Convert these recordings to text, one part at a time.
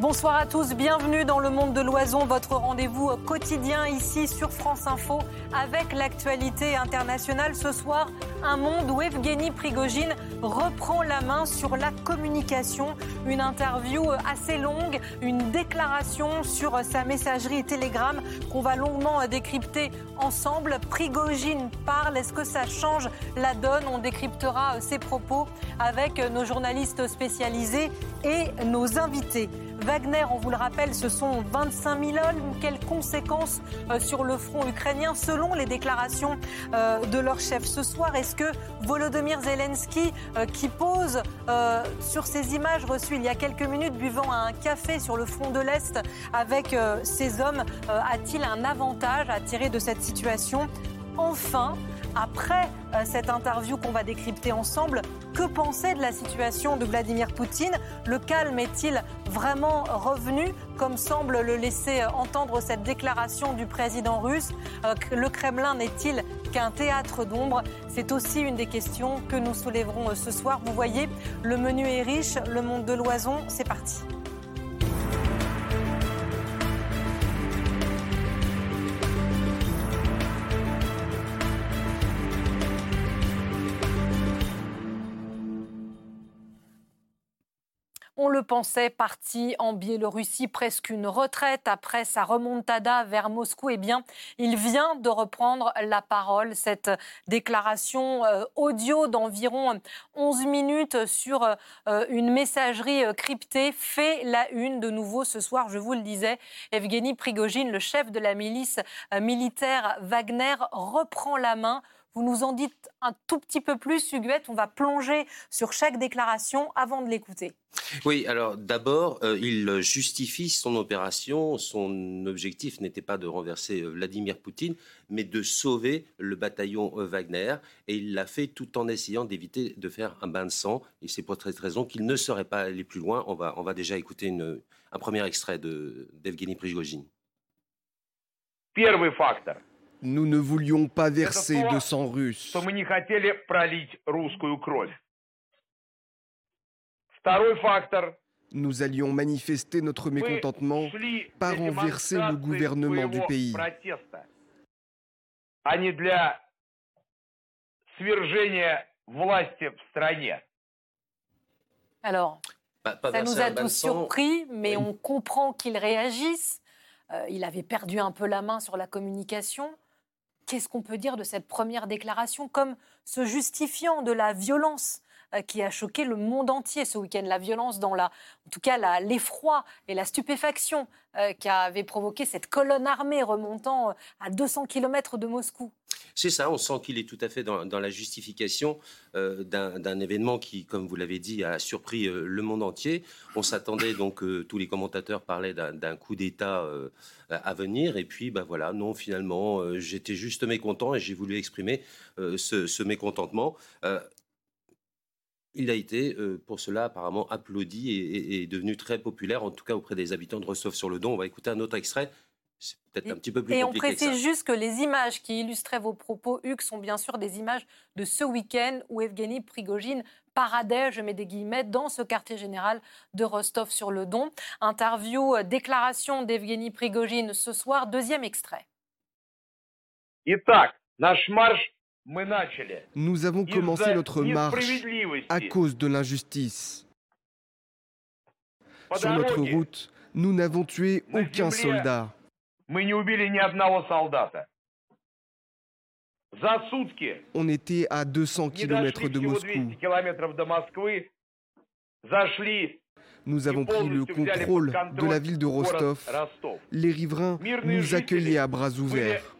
Bonsoir à tous, bienvenue dans le monde de l'oison, votre rendez-vous quotidien ici sur France Info avec l'actualité internationale. Ce soir, un monde où Evgeny Prigogine reprend la main sur la communication. Une interview assez longue, une déclaration sur sa messagerie Telegram qu'on va longuement décrypter ensemble. Prigogine parle, est-ce que ça change la donne? On décryptera ses propos avec nos journalistes spécialisés et nos invités. Wagner, on vous le rappelle, ce sont 25 000 hommes. Quelles conséquences euh, sur le front ukrainien selon les déclarations euh, de leur chef ce soir? Est-ce que Volodymyr Zelensky, euh, qui pose sur ces images reçues il y a quelques minutes, buvant un café sur le front de l'Est avec ces hommes, a-t-il un avantage à tirer de cette situation? Enfin, après euh, cette interview qu'on va décrypter ensemble, que penser de la situation de Vladimir Poutine? Le calme est-il vraiment revenu, comme semble le laisser euh, entendre cette déclaration du président russe? Euh, Le Kremlin n'est-il qu'un théâtre d'ombre? C'est aussi une des questions que nous soulèverons ce soir. Vous voyez, le menu est riche, le monde de l'oison, c'est parti. On le pensait parti en Biélorussie, presque une retraite après sa remontada vers Moscou. Eh bien, il vient de reprendre la parole. Cette déclaration euh, audio d'environ 11 minutes sur euh, une messagerie euh, cryptée fait la une de nouveau ce soir. Je vous le disais, Evgeny Prigogine, le chef de la milice militaire Wagner, reprend la main vous nous en dites un tout petit peu plus, Huguette. On va plonger sur chaque déclaration avant de l'écouter. Oui, alors d'abord, euh, il justifie son opération. Son objectif n'était pas de renverser euh, Vladimir Poutine, mais de sauver le bataillon euh, Wagner. Et il l'a fait tout en essayant d'éviter de faire un bain de sang. Et c'est pour cette raison qu'il ne serait pas allé plus loin. On va, on va déjà écouter un premier extrait d'Evgeny de, Prigogine. Premier facteur – nous ne voulions pas verser de sang russe. Nous allions manifester notre mécontentement par renverser le gouvernement du pays. Alors, ça nous a tous surpris, mais on comprend qu'il réagisse. Euh, il avait perdu un peu la main sur la communication. Qu'est-ce qu'on peut dire de cette première déclaration comme se justifiant de la violence qui a choqué le monde entier ce week-end, la violence dans la, en tout cas l'effroi et la stupéfaction euh, qui avait provoqué cette colonne armée remontant euh, à 200 km de Moscou. C'est ça, on sent qu'il est tout à fait dans, la justification d'un événement qui, comme vous l'avez dit, a surpris le monde entier. On s'attendait donc, tous les commentateurs parlaient d'un coup d'État à venir, et puis bah voilà, non, finalement, j'étais juste mécontent et j'ai voulu exprimer ce, ce, mécontentement. Il a été, euh, pour cela, apparemment applaudi et, est devenu très populaire, en tout cas auprès des habitants de Rostov-sur-le-Don. On va écouter un autre extrait. C'est peut-être un petit peu plus et compliqué. Et on précise juste que les images qui illustraient vos propos, Hugues, sont bien sûr des images de ce week-end où Evgeny Prigogine paradait, je mets des guillemets, dans ce quartier général de Rostov-sur-le-Don. Interview, euh, déclaration d'Evgeny Prigogine ce soir, deuxième extrait. Итак, наш марш nous avons commencé notre marche à cause de l'injustice. Sur notre route, nous n'avons tué aucun soldat. On était à 200 km de Moscou. Nous avons pris le contrôle de la ville de Rostov. Les riverains nous accueillaient à bras ouverts.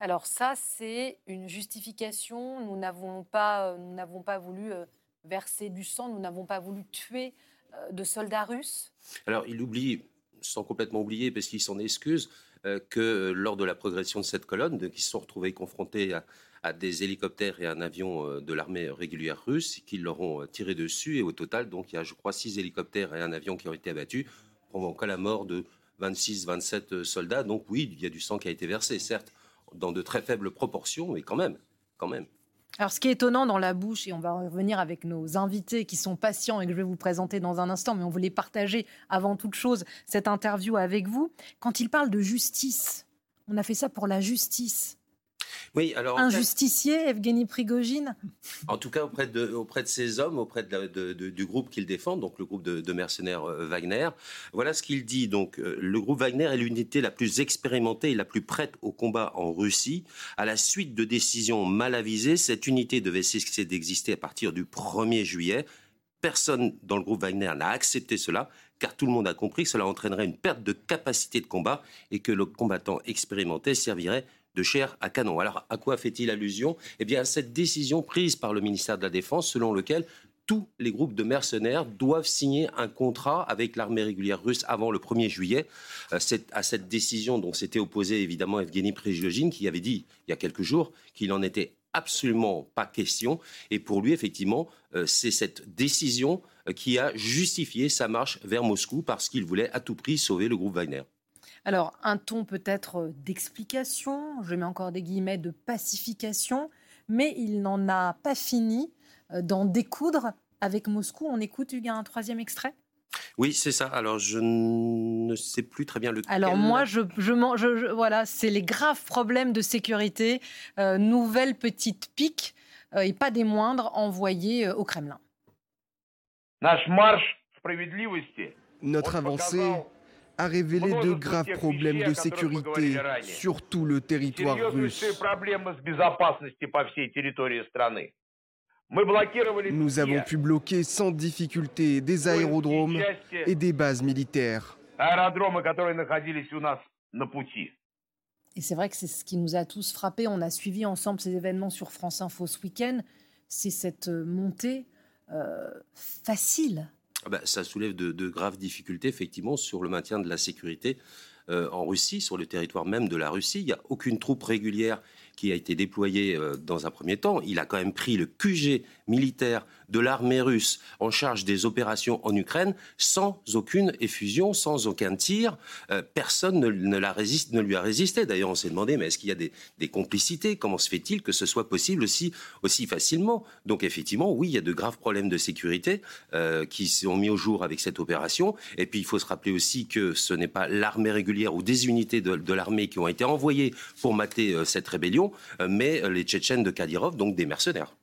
Alors ça, c'est une justification. Nous n'avons pas, euh, nous n'avons pas voulu euh, verser du sang, nous n'avons pas voulu tuer euh, de soldats russes. Alors il oublie, sans complètement oublier, parce qu'il s'en excuse, que lors de la progression de cette colonne, qui se sont retrouvés confrontés à, des hélicoptères et un avion de l'armée régulière russe, qui leur ont tiré dessus. Et au total, donc il y a, je crois, six hélicoptères et un avion qui ont été abattus, provoquant la mort de 26, 27 soldats. Donc oui, il y a du sang qui a été versé, certes, dans de très faibles proportions, mais quand même, quand même. Alors, ce qui est étonnant dans la bouche, et on va revenir avec nos invités qui sont patients et que je vais vous présenter dans un instant, mais on voulait partager avant toute chose cette interview avec vous. Quand il parle de justice, on a fait ça pour la justice. Oui, alors. Un justicier, Evgeny Prigogine En tout cas, auprès de, auprès de ces hommes, auprès de du groupe qu'il défend, donc le groupe de, mercenaires euh, Wagner. Voilà ce qu'il dit. Donc, euh, le groupe Wagner est l'unité la plus expérimentée et la plus prête au combat en Russie. À la suite de décisions mal avisées, cette unité devait cesser d'exister à partir du 1er juillet. Personne dans le groupe Wagner n'a accepté cela, car tout le monde a compris que cela entraînerait une perte de capacité de combat et que le combattant expérimenté servirait de chair à canon. Alors, à quoi fait-il allusion? Eh bien, à cette décision prise par le ministère de la Défense, selon lequel tous les groupes de mercenaires doivent signer un contrat avec l'armée régulière russe avant le 1er juillet. Euh, à cette décision dont s'était opposé évidemment Evgeny Prigogine, qui avait dit il y a quelques jours qu'il n'en était absolument pas question. Et pour lui, effectivement, euh, c'est cette décision euh, qui a justifié sa marche vers Moscou parce qu'il voulait à tout prix sauver le groupe Wagner. Alors, un ton peut-être euh, d'explication, je mets encore des guillemets de pacification, mais il n'en a pas fini euh, d'en découdre avec Moscou. On écoute, Hugues, un troisième extrait? Oui, c'est ça. Alors, je ne sais plus très bien lequel. Alors, moi, je, je, voilà, c'est les graves problèmes de sécurité. Euh, nouvelle petite pique, et pas des moindres, envoyée au Kremlin. Notre avancée a révélé de graves problèmes de sécurité sur tout le territoire russe. Nous avons pu bloquer sans difficulté des aérodromes et des bases militaires. Et c'est vrai que c'est ce qui nous a tous frappés. On a suivi ensemble ces événements sur France Info ce week-end. C'est cette euh, montée euh, facile bah, ça soulève de, graves difficultés, effectivement, sur le maintien de la sécurité euh, en Russie, sur le territoire même de la Russie. Il n'y a aucune troupe régulière qui a été déployée euh, dans un premier temps. Il a quand même pris le QG militaire de l'armée russe en charge des opérations en Ukraine sans aucune effusion, sans aucun tir. Euh, personne ne, la résiste, ne lui a résisté. D'ailleurs, on s'est demandé, mais est-ce qu'il y a des, complicités? Comment se fait-il que ce soit possible aussi, aussi facilement? Donc effectivement, oui, il y a de graves problèmes de sécurité euh, qui sont mis au jour avec cette opération. Et puis, il faut se rappeler aussi que ce n'est pas l'armée régulière ou des unités de, l'armée qui ont été envoyées pour mater euh, cette rébellion, mais les Tchétchènes de Kadyrov, donc des mercenaires.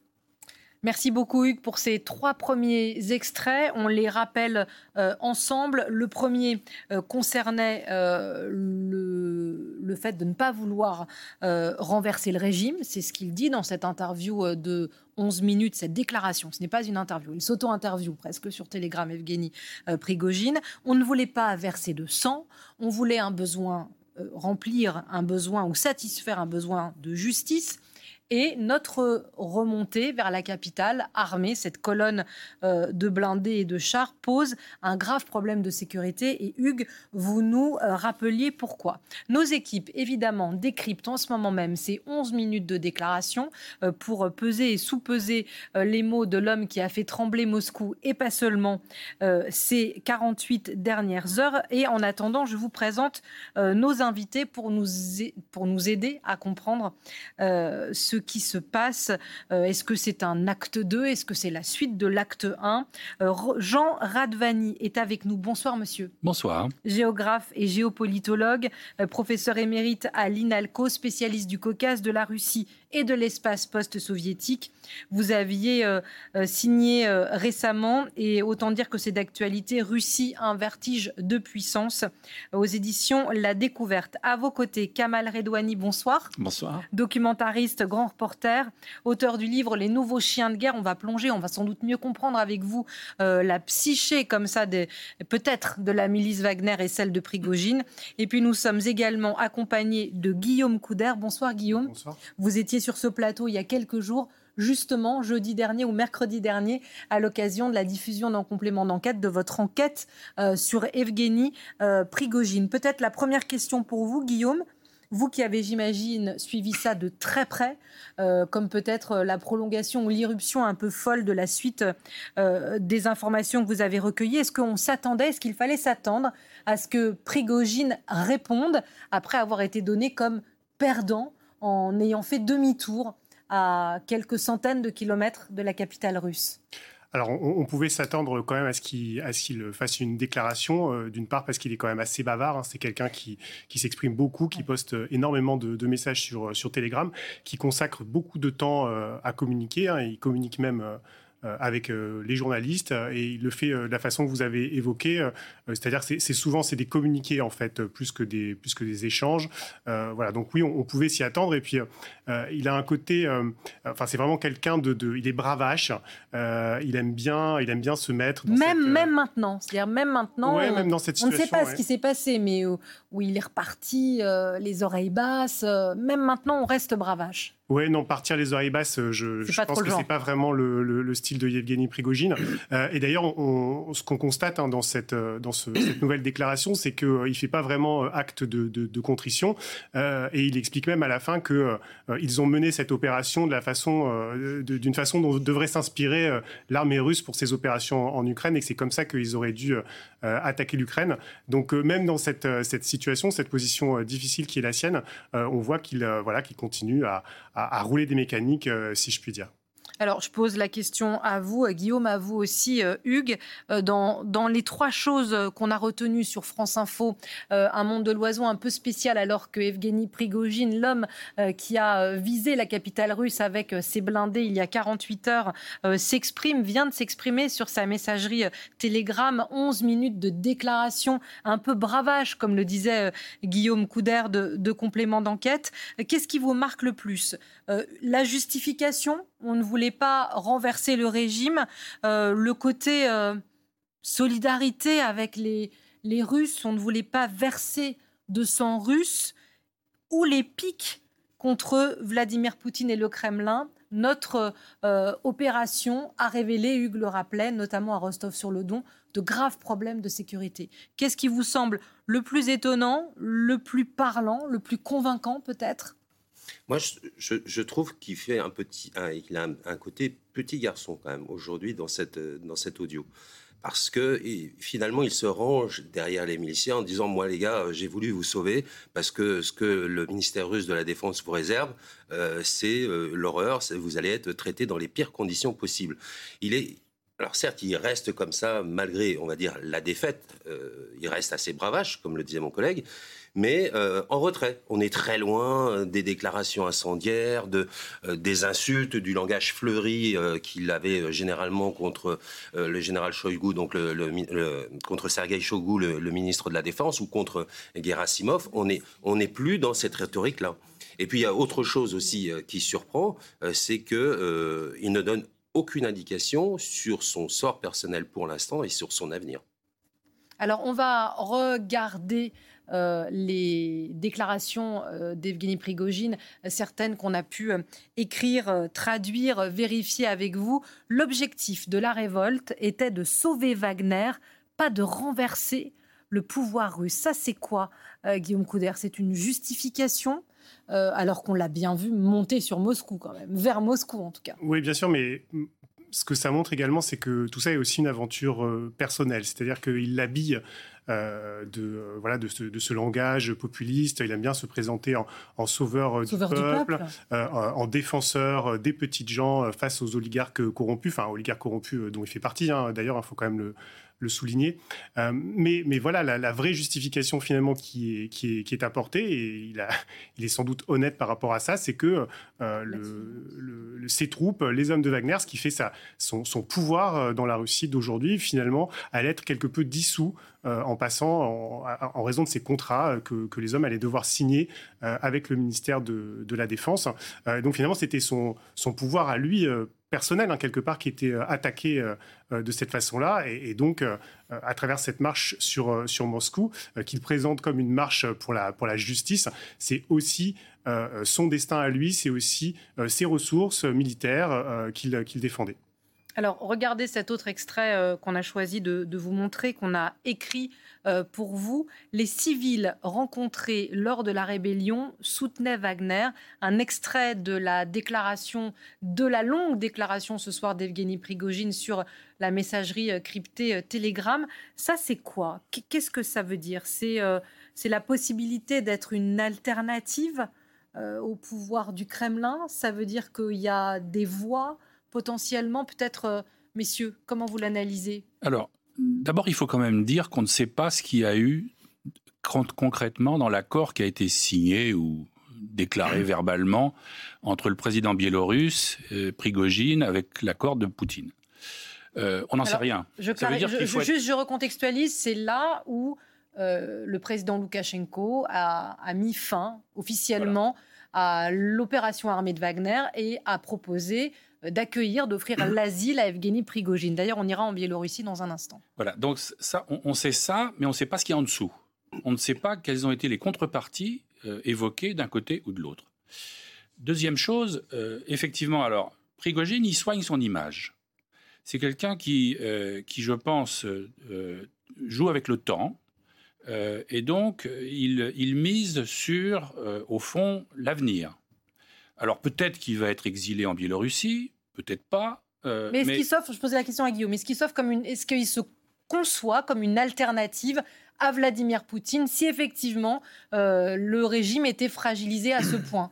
Merci beaucoup Hugues pour ces trois premiers extraits. On les rappelle euh, ensemble. Le premier euh, concernait euh, le, fait de ne pas vouloir renverser le régime. C'est ce qu'il dit dans cette interview de 11 minutes, cette déclaration. Ce n'est pas une interview, une s'auto-interview presque sur Telegram, Evgeny Prigogine. On ne voulait pas verser de sang, on voulait un besoin remplir un besoin ou satisfaire un besoin de justice et notre remontée vers la capitale armée, cette colonne euh, de blindés et de chars, pose un grave problème de sécurité. Et Hugues, vous nous euh, rappeliez pourquoi. Nos équipes, évidemment, décryptent en ce moment même ces 11 minutes de déclaration euh, pour peser et sous-peser les mots de l'homme qui a fait trembler Moscou et pas seulement ces 48 dernières heures. Et en attendant, je vous présente nos invités pour nous, pour nous aider à comprendre ce qui se passe. Euh, est-ce que c'est un acte 2 Est-ce que c'est la suite de l'acte 1 euh, Jean Radvani est avec nous. Bonsoir, monsieur. Bonsoir. Géographe et géopolitologue, euh, professeur émérite à l'INALCO, spécialiste du Caucase, de la Russie et de l'espace post-soviétique. Vous aviez euh, euh, signé euh, récemment, et autant dire que c'est d'actualité, Russie, un vertige de puissance, aux éditions La Découverte. À vos côtés, Kamal Redouani, bonsoir. Bonsoir. Documentariste, grand reporter, auteur du livre Les nouveaux chiens de guerre. On va plonger, on va sans doute mieux comprendre avec vous la psyché comme ça, peut-être de la milice Wagner et celle de Prigogine. Et puis nous sommes également accompagnés de Guillaume Couder. Bonsoir Guillaume. Bonsoir. Vous étiez sur ce plateau il y a quelques jours, justement jeudi dernier ou mercredi dernier, à l'occasion de la diffusion d'un complément d'enquête de votre enquête euh, sur Evgeny euh, Prigogine. Peut-être la première question pour vous, Guillaume. Vous qui avez, j'imagine, suivi ça de très près, euh, comme peut-être la prolongation ou l'irruption un peu folle de la suite des informations que vous avez recueillies, est-ce qu'on s'attendait, est-ce qu'il fallait s'attendre à ce que Prigogine réponde après avoir été donné comme perdant en ayant fait demi-tour à quelques centaines de kilomètres de la capitale russe alors, on, pouvait s'attendre quand même à ce qu'il fasse une déclaration, euh, d'une part parce qu'il est quand même assez bavard. Hein. c'est quelqu'un qui, s'exprime beaucoup, qui poste énormément de, messages sur, sur Telegram, qui consacre beaucoup de temps euh, à communiquer. Hein. il communique même euh, euh, avec euh, les journalistes euh, et il le fait de la façon que vous avez évoquée, c'est-à-dire c'est souvent c'est des communiqués en fait plus que des plus que des échanges. voilà donc oui on, pouvait s'y attendre et puis il a un côté, enfin c'est vraiment quelqu'un de, il est bravache, il aime bien il aime bien se mettre. même même maintenant, c'est-à-dire même maintenant. Ouais, même dans cette situation. On ne sait pas ce qui s'est passé, mais où, où, il est reparti les oreilles basses. même maintenant on reste bravache. Ouais, non, partir les oreilles basses, euh, je, je pense que c'est pas vraiment le, le, style de Yevgeny Prigogine. Euh, et d'ailleurs, ce qu'on constate hein, dans, cette, euh, dans ce, cette nouvelle déclaration, c'est qu'il euh, il fait pas vraiment acte de, de, de contrition. Euh, et il explique même à la fin que ils ont mené cette opération de la façon, d'une façon dont devrait s'inspirer l'armée russe pour ses opérations en, Ukraine, et que c'est comme ça qu'ils auraient dû attaquer l'Ukraine. Donc même dans cette, cette situation, cette position difficile qui est la sienne, on voit qu'il voilà, qu'il continue à à, rouler des mécaniques, euh, si je puis dire. Alors, je pose la question à vous, Guillaume, à vous aussi, euh, Hugues. Euh, dans, les trois choses qu'on a retenues sur France Info, euh, un monde de l'oiseau un peu spécial, alors que Evgeny Prigogine, l'homme qui a visé la capitale russe avec ses blindés il y a 48 heures, s'exprime, vient de s'exprimer sur sa messagerie Telegram. 11 minutes de déclaration un peu bravage, comme le disait Guillaume Couder de, de complément d'enquête. Qu'est-ce qui vous marque le plus? La justification? On ne voulait pas renverser le régime. Euh, le côté euh, solidarité avec les, Russes, on ne voulait pas verser de sang russe, ou les pics contre Vladimir Poutine et le Kremlin. Notre euh, opération a révélé, Hugues le rappelait, notamment à Rostov-sur-le-Don, de graves problèmes de sécurité. Qu'est-ce qui vous semble le plus étonnant, le plus parlant, le plus convaincant peut-être? Moi, je, trouve qu'il fait un petit, il a un, côté petit garçon quand même aujourd'hui dans cette dans cet audio, parce que finalement il se range derrière les miliciens en disant moi les gars j'ai voulu vous sauver parce que ce que le ministère russe de la défense vous réserve euh, c'est euh, l'horreur, vous allez être traité dans les pires conditions possibles. Il est alors certes, il reste comme ça, malgré, on va dire, la défaite, euh, il reste assez bravache, comme le disait mon collègue, mais euh, en retrait. On est très loin euh, des déclarations incendiaires, euh, des insultes, du langage fleuri qu'il avait généralement contre le général Shoigu, donc contre Sergei Shoigu, le, ministre de la Défense, ou contre Gerasimov. On n'est plus dans cette rhétorique-là. Et puis il y a autre chose aussi qui surprend, c'est que il ne donne aucune indication sur son sort personnel pour l'instant et sur son avenir. Alors on va regarder euh, les déclarations euh, d'Evgeny Prigogine, certaines qu'on a pu euh, écrire, traduire, vérifier avec vous. L'objectif de la révolte était de sauver Wagner, pas de renverser le pouvoir russe. Ça, c'est quoi, Guillaume Couder? C'est une justification alors qu'on l'a bien vu monter sur Moscou quand même, vers Moscou en tout cas. Oui, bien sûr, mais ce que ça montre également, c'est que tout ça est aussi une aventure personnelle, c'est-à-dire qu'il l'habille de, euh, voilà, de ce, langage populiste. Il aime bien se présenter en, sauveur, euh, du peuple, en défenseur des petites gens face aux oligarques corrompus, enfin oligarques corrompus dont il fait partie. Hein. D'ailleurs, il faut quand même le, le souligner. Euh, mais, mais voilà, la, vraie justification finalement qui est, qui est, qui est apportée, et il, a, il est sans doute honnête par rapport à ça, c'est que euh, le, ses troupes, les hommes de Wagner, ce qui fait ça, son, son pouvoir euh, dans la Russie d'aujourd'hui, finalement, allait être quelque peu dissous en passant, en, raison de ces contrats que, que, les hommes allaient devoir signer avec le ministère de, la Défense. donc finalement, c'était son, pouvoir à lui personnel, hein, quelque part, qui était euh, attaqué euh, euh, de cette façon-là. Et, donc, à travers cette marche sur, Moscou, qu'il présente comme une marche pour la justice, c'est aussi son destin à lui, c'est aussi ses ressources militaires qu'il défendait. Alors, regardez cet autre extrait euh, qu'on a choisi de, vous montrer, qu'on a écrit euh, pour vous. Les civils rencontrés lors de la rébellion soutenaient Wagner. Un extrait de la déclaration, de la longue déclaration ce soir d'Evgeny Prigogine sur la messagerie euh, cryptée Telegram. Ça, c'est quoi? Qu'est-ce que ça veut dire? C'est la possibilité d'être une alternative au pouvoir du Kremlin? Ça veut dire qu'il y a des voix potentiellement Peut-être, euh, messieurs, comment vous l'analysez? Alors, d'abord, il faut quand même dire qu'on ne sait pas ce qu'il y a eu concrètement dans l'accord qui a été signé ou déclaré verbalement entre le président biélorusse, euh, Prigogine, avec l'accord de Poutine. Euh, on n'en sait rien. Je, Juste, je recontextualise, c'est là où le président Loukachenko a, mis fin officiellement à l'opération armée de Wagner et a proposé d'accueillir, d'offrir l'asile à Evgeny Prigogine. D'ailleurs, on ira en Biélorussie dans un instant. Voilà, donc ça, on, sait ça, mais on ne sait pas ce qu'il y a en dessous. On ne sait pas quelles ont été les contreparties euh, évoquées d'un côté ou de l'autre. Deuxième chose, euh, effectivement, alors, Prigogine, il soigne son image. C'est quelqu'un qui, euh, qui, je pense, joue avec le temps. et donc, il, il mise sur, au fond, l'avenir. Alors peut-être qu'il va être exilé en Biélorussie, peut-être pas. Euh, mais est-ce qu'il s'offre, je posais la question à Guillaume, est-ce qu'il s'offre comme une, est-ce qu'il se conçoit comme une alternative à Vladimir Poutine si effectivement euh, le régime était fragilisé à ce point?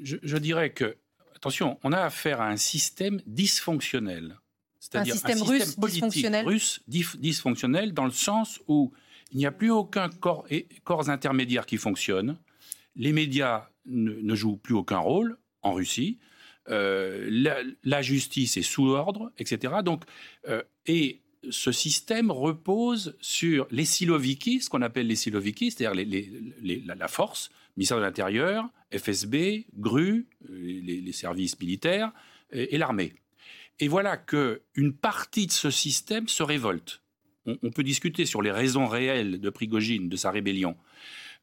Je, dirais que, attention, on a affaire à un système dysfonctionnel. C'est-à-dire un système, russe dysfonctionnel? russe dysfonctionnel dans le sens où il n'y a plus aucun corps, corps intermédiaire qui fonctionne. Les médias ne, jouent plus aucun rôle en Russie. Euh, la, justice est sous ordre, etc. Donc, euh, et ce système repose sur les siloviki, ce qu'on appelle les siloviki, c'est-à-dire la, force, ministère de l'Intérieur, FSB, GRU, les, services militaires et, l'armée. Et voilà qu'une partie de ce système se révolte. On, on, peut discuter sur les raisons réelles de Prigogine, de sa rébellion.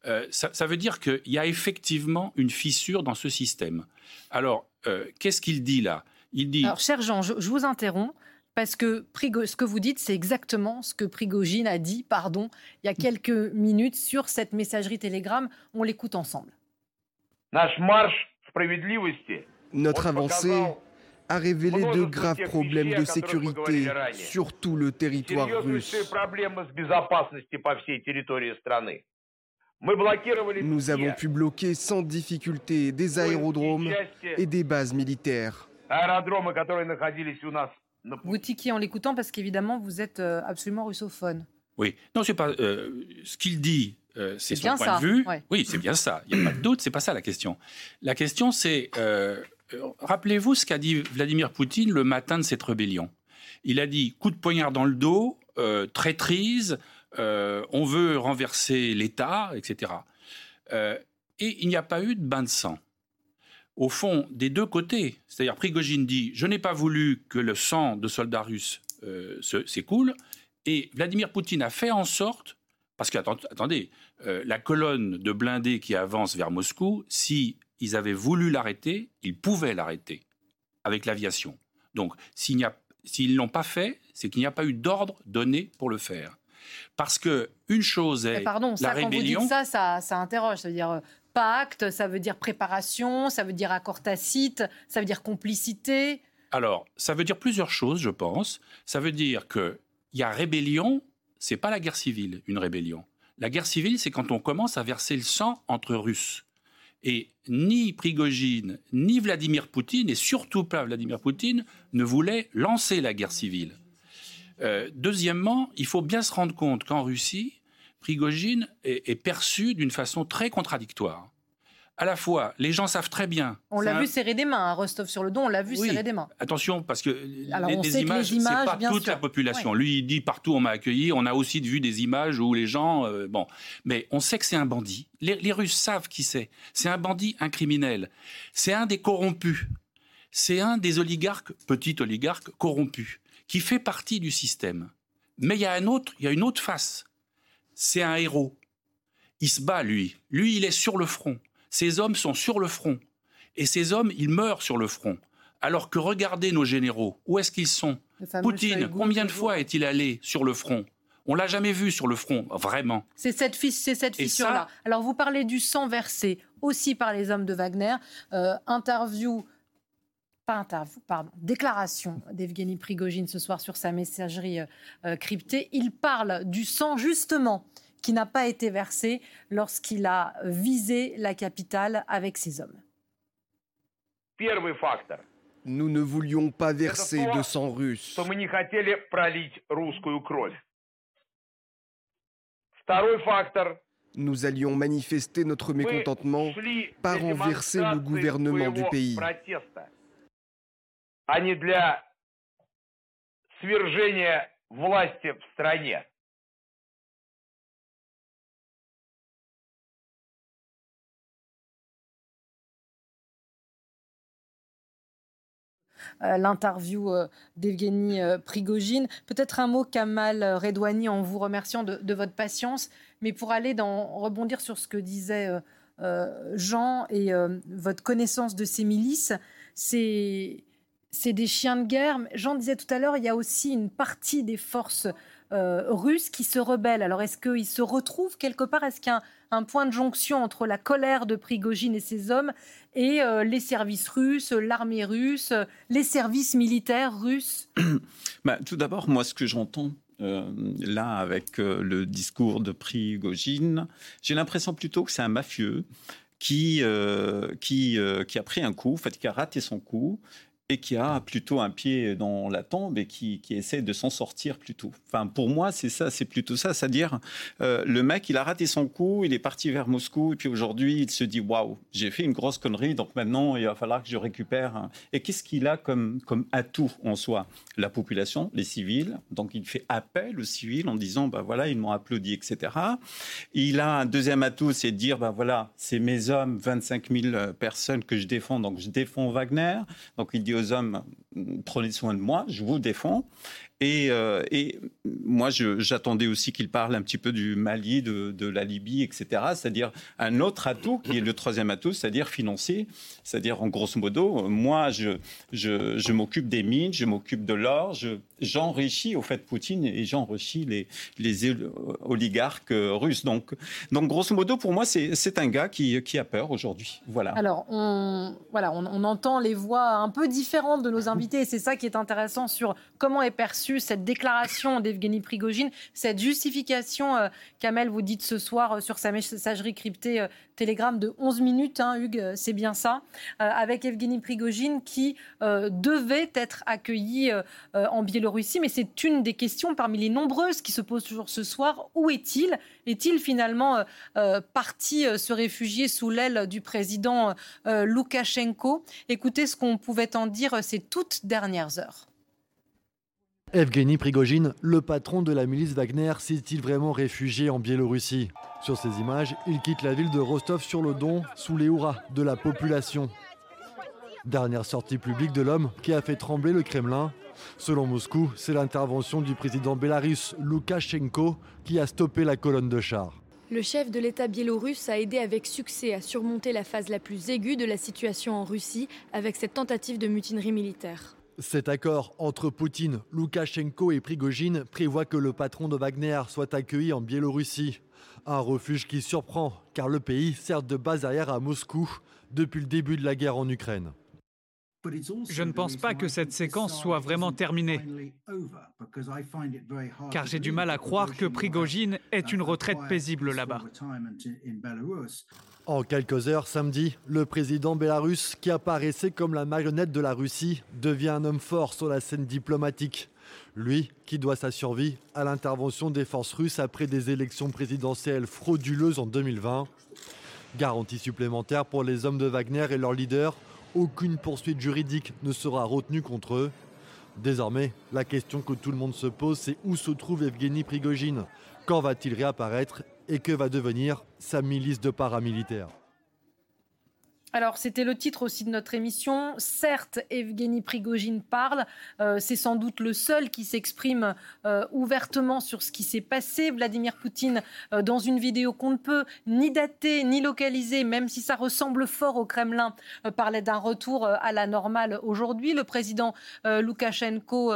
Euh, ça, veut dire qu'il y a effectivement une fissure dans ce système. Alors, euh, qu'est-ce qu'il dit là? Il dit. Alors, cher Jean, je, vous interromps. Parce que ce que vous dites, c'est exactement ce que Prigogine a dit, pardon, il y a quelques minutes sur cette messagerie Telegram. On l'écoute ensemble. Notre avancée a révélé de graves problèmes de sécurité sur tout le territoire russe. Nous avons pu bloquer sans difficulté des aérodromes et des bases militaires. Vous tiquez en l'écoutant parce qu'évidemment, vous êtes euh, absolument russophone. Oui, non, c'est pas euh, ce qu'il dit. Euh, c'est son point de vue. Oui, c'est bien ça. Il n'y a pas de doute. C'est pas ça la question. La question, c'est rappelez-vous ce qu'a dit Vladimir Poutine le matin de cette rébellion. Il a dit coup de poignard dans le dos, traîtrise. Euh, on veut renverser l'État, etc. Euh, et il n'y a pas eu de bain de sang. Au fond, des deux côtés, c'est-à-dire Prigogine dit Je n'ai pas voulu que le sang de soldats russes euh, s'écoule, et Vladimir Poutine a fait en sorte, parce que, attendez, la colonne de blindés qui avance vers Moscou, si ils avaient voulu l'arrêter, ils pouvaient l'arrêter avec l'aviation. Donc, s'ils ne l'ont pas fait, c'est qu'il n'y a pas eu d'ordre donné pour le faire. Parce que une chose est pardon, la rébellion. ça, ça, ça interroge. Ça veut dire euh, pacte, ça veut dire préparation, ça veut dire accord tacite, ça veut dire complicité. Alors, ça veut dire plusieurs choses, je pense. Ça veut dire que il y a rébellion, c'est pas la guerre civile, une rébellion. La guerre civile, c'est quand on commence à verser le sang entre Russes. Et ni Prigogine, ni Vladimir Poutine, et surtout pas Vladimir Poutine, ne voulaient lancer la guerre civile. Euh, deuxièmement, il faut bien se rendre compte qu'en Russie, Prigogine est, perçu d'une façon très contradictoire. À la fois, les gens savent très bien. On l'a vu serrer des mains, à Rostov-sur-le-Don, on l'a vu serrer des mains. Attention, parce que les, images, c'est pas toute la population. Lui, il dit partout on m'a accueilli. On a aussi vu des images où les gens, euh, bon, mais on sait que c'est un bandit. Les, les Russes savent qui c'est. C'est un bandit, un criminel. C'est un des corrompus. C'est un des oligarques, petits oligarques corrompus qui fait partie du système. Mais il y a un autre, il y a une autre face. C'est un héros. Il se bat, lui. Lui, il est sur le front. Ces hommes sont sur le front. Et ces hommes, ils meurent sur le front. Alors que regardez nos généraux, où est-ce qu'ils sont Poutine, combien de fois est-il allé sur le front? On l'a jamais vu sur le front, vraiment. C'est cette, cette fissure-là. Alors vous parlez du sang versé aussi par les hommes de Wagner. Euh, interview pas interview, pardon, déclaration d'Evgeny Prigogine ce soir sur sa messagerie euh, euh, cryptée. Il parle du sang justement qui n'a pas été versé lorsqu'il a visé la capitale avec ses hommes. Nous ne voulions pas verser de sang russe. Nous allions manifester notre mécontentement par renverser le gouvernement du pays. Euh, l'interview euh, d'Evgeny euh, Prigogine. Peut-être un mot, Kamal Redouani, en vous remerciant de, votre patience, mais pour aller dans, rebondir sur ce que disait Jean et votre connaissance de ces milices, c'est c'est des chiens de guerre. Jean disait tout à l'heure, il y a aussi une partie des forces russes qui se rebellent. Alors est-ce qu'ils se retrouvent quelque part? Est-ce qu'il y a un, point de jonction entre la colère de Prigogine et ses hommes et euh, les services russes, l'armée russe, les services militaires russes? Bah, Tout d'abord, moi, ce que j'entends euh, là avec euh, le discours de Prigogine, j'ai l'impression plutôt que c'est un mafieux qui, qui a pris un coup, en fait, qui a raté son coup et qui a plutôt un pied dans la tombe et qui, qui essaie de s'en sortir plutôt. Enfin, pour moi, c'est ça, c'est plutôt ça. C'est-à-dire, euh, le mec, il a raté son coup, il est parti vers Moscou, et puis aujourd'hui, il se dit waouh, j'ai fait une grosse connerie, donc maintenant, il va falloir que je récupère. Et qu'est-ce qu'il a comme, comme atout en soi? La population, les civils. Donc, il fait appel aux civils en disant bah voilà, ils m'ont applaudi, etc. Il a un deuxième atout, c'est de dire bah voilà, c'est mes hommes, 25 000 personnes que je défends, donc je défends Wagner. Donc, il dit hommes, prenez soin de moi, je vous défends. Et, euh, et moi, j'attendais aussi qu'il parle un petit peu du Mali, de, de la Libye, etc. C'est-à-dire un autre atout, qui est le troisième atout, c'est-à-dire financier. C'est-à-dire, en grosso modo, moi, je, je, m'occupe des mines, je m'occupe de l'or, j'enrichis, au fait, Poutine et j'enrichis les, les oligarques russes. Donc, donc, grosso modo, pour moi, c'est un gars qui, qui a peur aujourd'hui. Voilà. Alors, on, voilà, on entend les voix un peu différentes de nos invités, et c'est ça qui est intéressant sur comment est perçu cette déclaration d'Evgeny Prigogine, cette justification, euh, Kamel, vous dites ce soir euh, sur sa messagerie cryptée euh, télégramme de 11 minutes, hein, Hugues, c'est bien ça, avec Evgeny Prigogine qui devait être accueilli en Biélorussie. Mais c'est une des questions parmi les nombreuses qui se posent toujours ce soir. Où est-il? Est-il finalement parti se réfugier sous l'aile du président Loukachenko? Écoutez ce qu'on pouvait en dire ces toutes dernières heures. Evgeny Prigogine, le patron de la milice Wagner, s'est-il vraiment réfugié en Biélorussie? Sur ces images, il quitte la ville de Rostov-sur-le-Don sous les hurrahs de la population. Dernière sortie publique de l'homme qui a fait trembler le Kremlin. Selon Moscou, c'est l'intervention du président bélarus Loukachenko qui a stoppé la colonne de chars. Le chef de l'État biélorusse a aidé avec succès à surmonter la phase la plus aiguë de la situation en Russie avec cette tentative de mutinerie militaire. Cet accord entre Poutine, Loukachenko et Prigogine prévoit que le patron de Wagner soit accueilli en Biélorussie. Un refuge qui surprend car le pays sert de base arrière à Moscou depuis le début de la guerre en Ukraine. Je ne pense pas que cette séquence soit vraiment terminée, car j'ai du mal à croire que Prigogine ait une retraite paisible là-bas. En quelques heures, samedi, le président bélarus, qui apparaissait comme la marionnette de la Russie, devient un homme fort sur la scène diplomatique. Lui, qui doit sa survie à l'intervention des forces russes après des élections présidentielles frauduleuses en 2020. Garantie supplémentaire pour les hommes de Wagner et leurs leaders aucune poursuite juridique ne sera retenue contre eux. Désormais, la question que tout le monde se pose, c'est où se trouve Evgeny Prigogine? Quand va-t-il réapparaître Et que va devenir sa milice de paramilitaires? Alors, c'était le titre aussi de notre émission. Certes, Evgeny Prigogine parle. Euh, c'est sans doute le seul qui s'exprime euh, ouvertement sur ce qui s'est passé. Vladimir Poutine, euh, dans une vidéo qu'on ne peut ni dater ni localiser, même si ça ressemble fort au Kremlin, parlait d'un retour à la normale aujourd'hui. Le président Loukachenko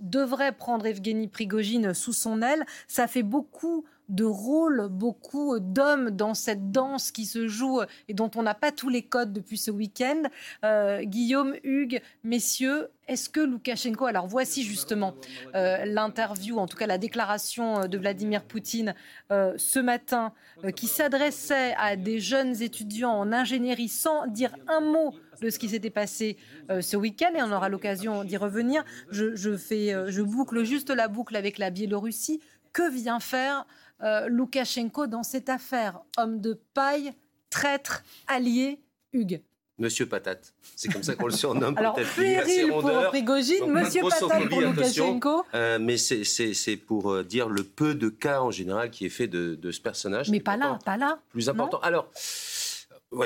devrait prendre Evgeny Prigogine sous son aile. Ça fait beaucoup de rôles, beaucoup d'hommes dans cette danse qui se joue et dont on n'a pas tous les codes depuis ce week-end. Euh, Guillaume, Hugues, messieurs, est-ce que Loukachenko, alors voici justement euh, l'interview, en tout cas la déclaration de Vladimir Poutine euh, ce matin, qui s'adressait à des jeunes étudiants en ingénierie sans dire un mot de ce qui s'était passé ce week-end, et on aura l'occasion d'y revenir. Je boucle juste la boucle avec la Biélorussie. Que vient faire euh, Loukachenko dans cette affaire Homme de paille, traître, allié, Hugues Monsieur Patate. C'est comme ça qu'on le surnomme. Alors, péril pour Prigogine, Monsieur Patate pour Loukachenko. Euh, mais c'est pour euh, dire le peu de cas en général qui est fait de, ce personnage. Mais pas là, pas là. Plus important. Alors,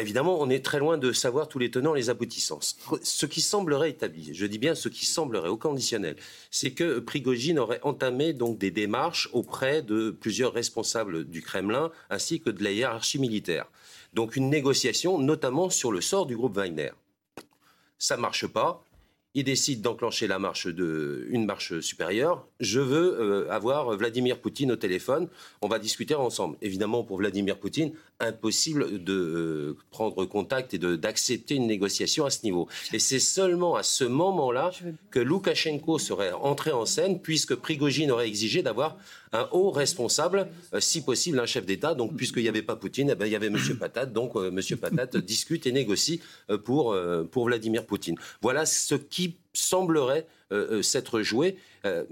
évidemment, on est très loin de savoir tous les tenants, les aboutissants. Ce qui semblerait établi, je dis bien ce qui semblerait au conditionnel, c'est que Prigogine aurait entamé donc des démarches auprès de plusieurs responsables du Kremlin ainsi que de la hiérarchie militaire. Donc une négociation, notamment sur le sort du groupe Wagner. Ça marche pas il décide d'enclencher la marche de, une marche supérieure. Je veux euh, avoir Vladimir Poutine au téléphone. On va discuter ensemble. Évidemment, pour Vladimir Poutine, impossible de euh, prendre contact et d'accepter une négociation à ce niveau. Et c'est seulement à ce moment-là que Loukachenko serait entré en scène, puisque Prigogine aurait exigé d'avoir un haut responsable, euh, si possible un chef d'État. Donc, puisqu'il n'y avait pas Poutine, eh ben, il y avait M. Patate. Donc, M. Patate discute et négocie pour, pour Vladimir Poutine. Voilà ce qui semblerait euh, euh, s'être joué. Euh,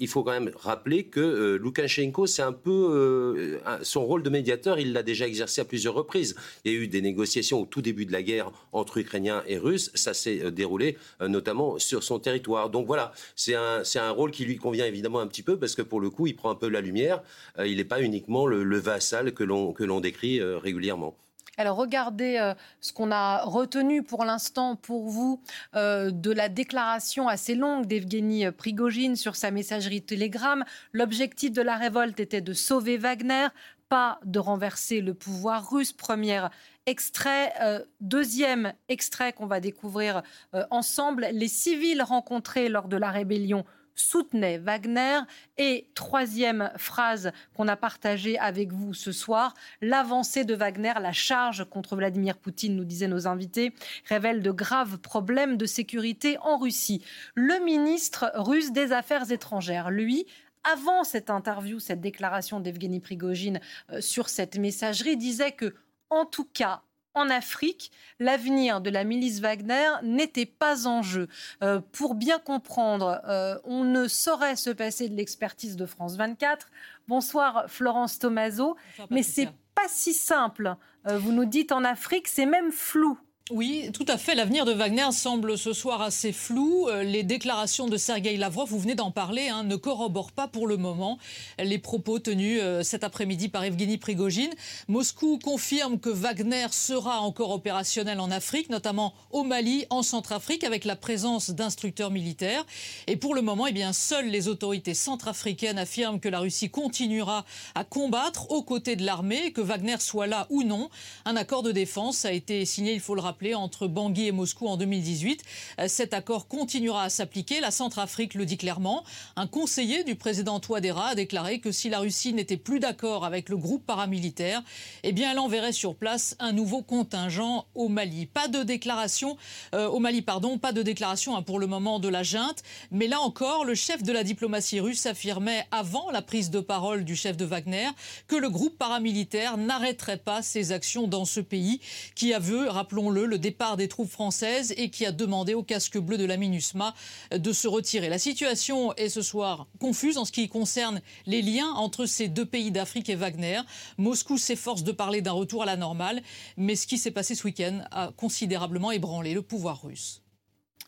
il faut quand même rappeler que Loukachenko, c'est un peu son rôle de médiateur, il l'a déjà exercé à plusieurs reprises. Il y a eu des négociations au tout début de la guerre entre Ukrainiens et Russes, ça s'est déroulé notamment sur son territoire. Donc voilà, c'est un, un rôle qui lui convient évidemment un petit peu parce que pour le coup, il prend un peu la lumière, il n'est pas uniquement le, le vassal que l'on décrit régulièrement. Alors regardez euh, ce qu'on a retenu pour l'instant pour vous euh, de la déclaration assez longue d'Evgeny Prigogine sur sa messagerie Telegram. L'objectif de la révolte était de sauver Wagner, pas de renverser le pouvoir russe. Premier extrait. Euh, deuxième extrait qu'on va découvrir ensemble. Les civils rencontrés lors de la rébellion soutenait Wagner. Et troisième phrase qu'on a partagée avec vous ce soir, l'avancée de Wagner, la charge contre Vladimir Poutine, nous disaient nos invités, révèle de graves problèmes de sécurité en Russie. Le ministre russe des Affaires étrangères, lui, avant cette interview, cette déclaration d'Evgeny Prigogine euh, sur cette messagerie, disait que, en tout cas, en Afrique, l'avenir de la milice Wagner n'était pas en jeu. Euh, pour bien comprendre, euh, on ne saurait se passer de l'expertise de France 24. Bonsoir Florence Tomaso, mais c'est pas si simple. Euh, vous nous dites en Afrique, c'est même flou. Oui, tout à fait. L'avenir de Wagner semble ce soir assez flou. Euh, les déclarations de Sergei Lavrov, vous venez d'en parler, hein, ne corroborent pas pour le moment les propos tenus euh, cet après-midi par Evgeny Prigogine. Moscou confirme que Wagner sera encore opérationnel en Afrique, notamment au Mali, en Centrafrique, avec la présence d'instructeurs militaires. Et pour le moment, eh bien, seules les autorités centrafricaines affirment que la Russie continuera à combattre aux côtés de l'armée, que Wagner soit là ou non. Un accord de défense a été signé, il faut le rappeler, entre Bangui et Moscou en 2018. Euh, cet accord continuera à s'appliquer. La Centrafrique le dit clairement. Un conseiller du président Touadéra a déclaré que si la Russie n'était plus d'accord avec le groupe paramilitaire, eh bien, elle enverrait sur place un nouveau contingent au Mali. Pas de déclaration euh, au Mali, pardon, pas de déclaration hein, pour le moment de la junte. Mais là encore, le chef de la diplomatie russe affirmait avant la prise de parole du chef de Wagner que le groupe paramilitaire n'arrêterait pas ses actions dans ce pays qui a vu, rappelons-le, le départ des troupes françaises et qui a demandé au casque bleu de la MINUSMA de se retirer. La situation est ce soir confuse en ce qui concerne les liens entre ces deux pays d'Afrique et Wagner. Moscou s'efforce de parler d'un retour à la normale, mais ce qui s'est passé ce week-end a considérablement ébranlé le pouvoir russe.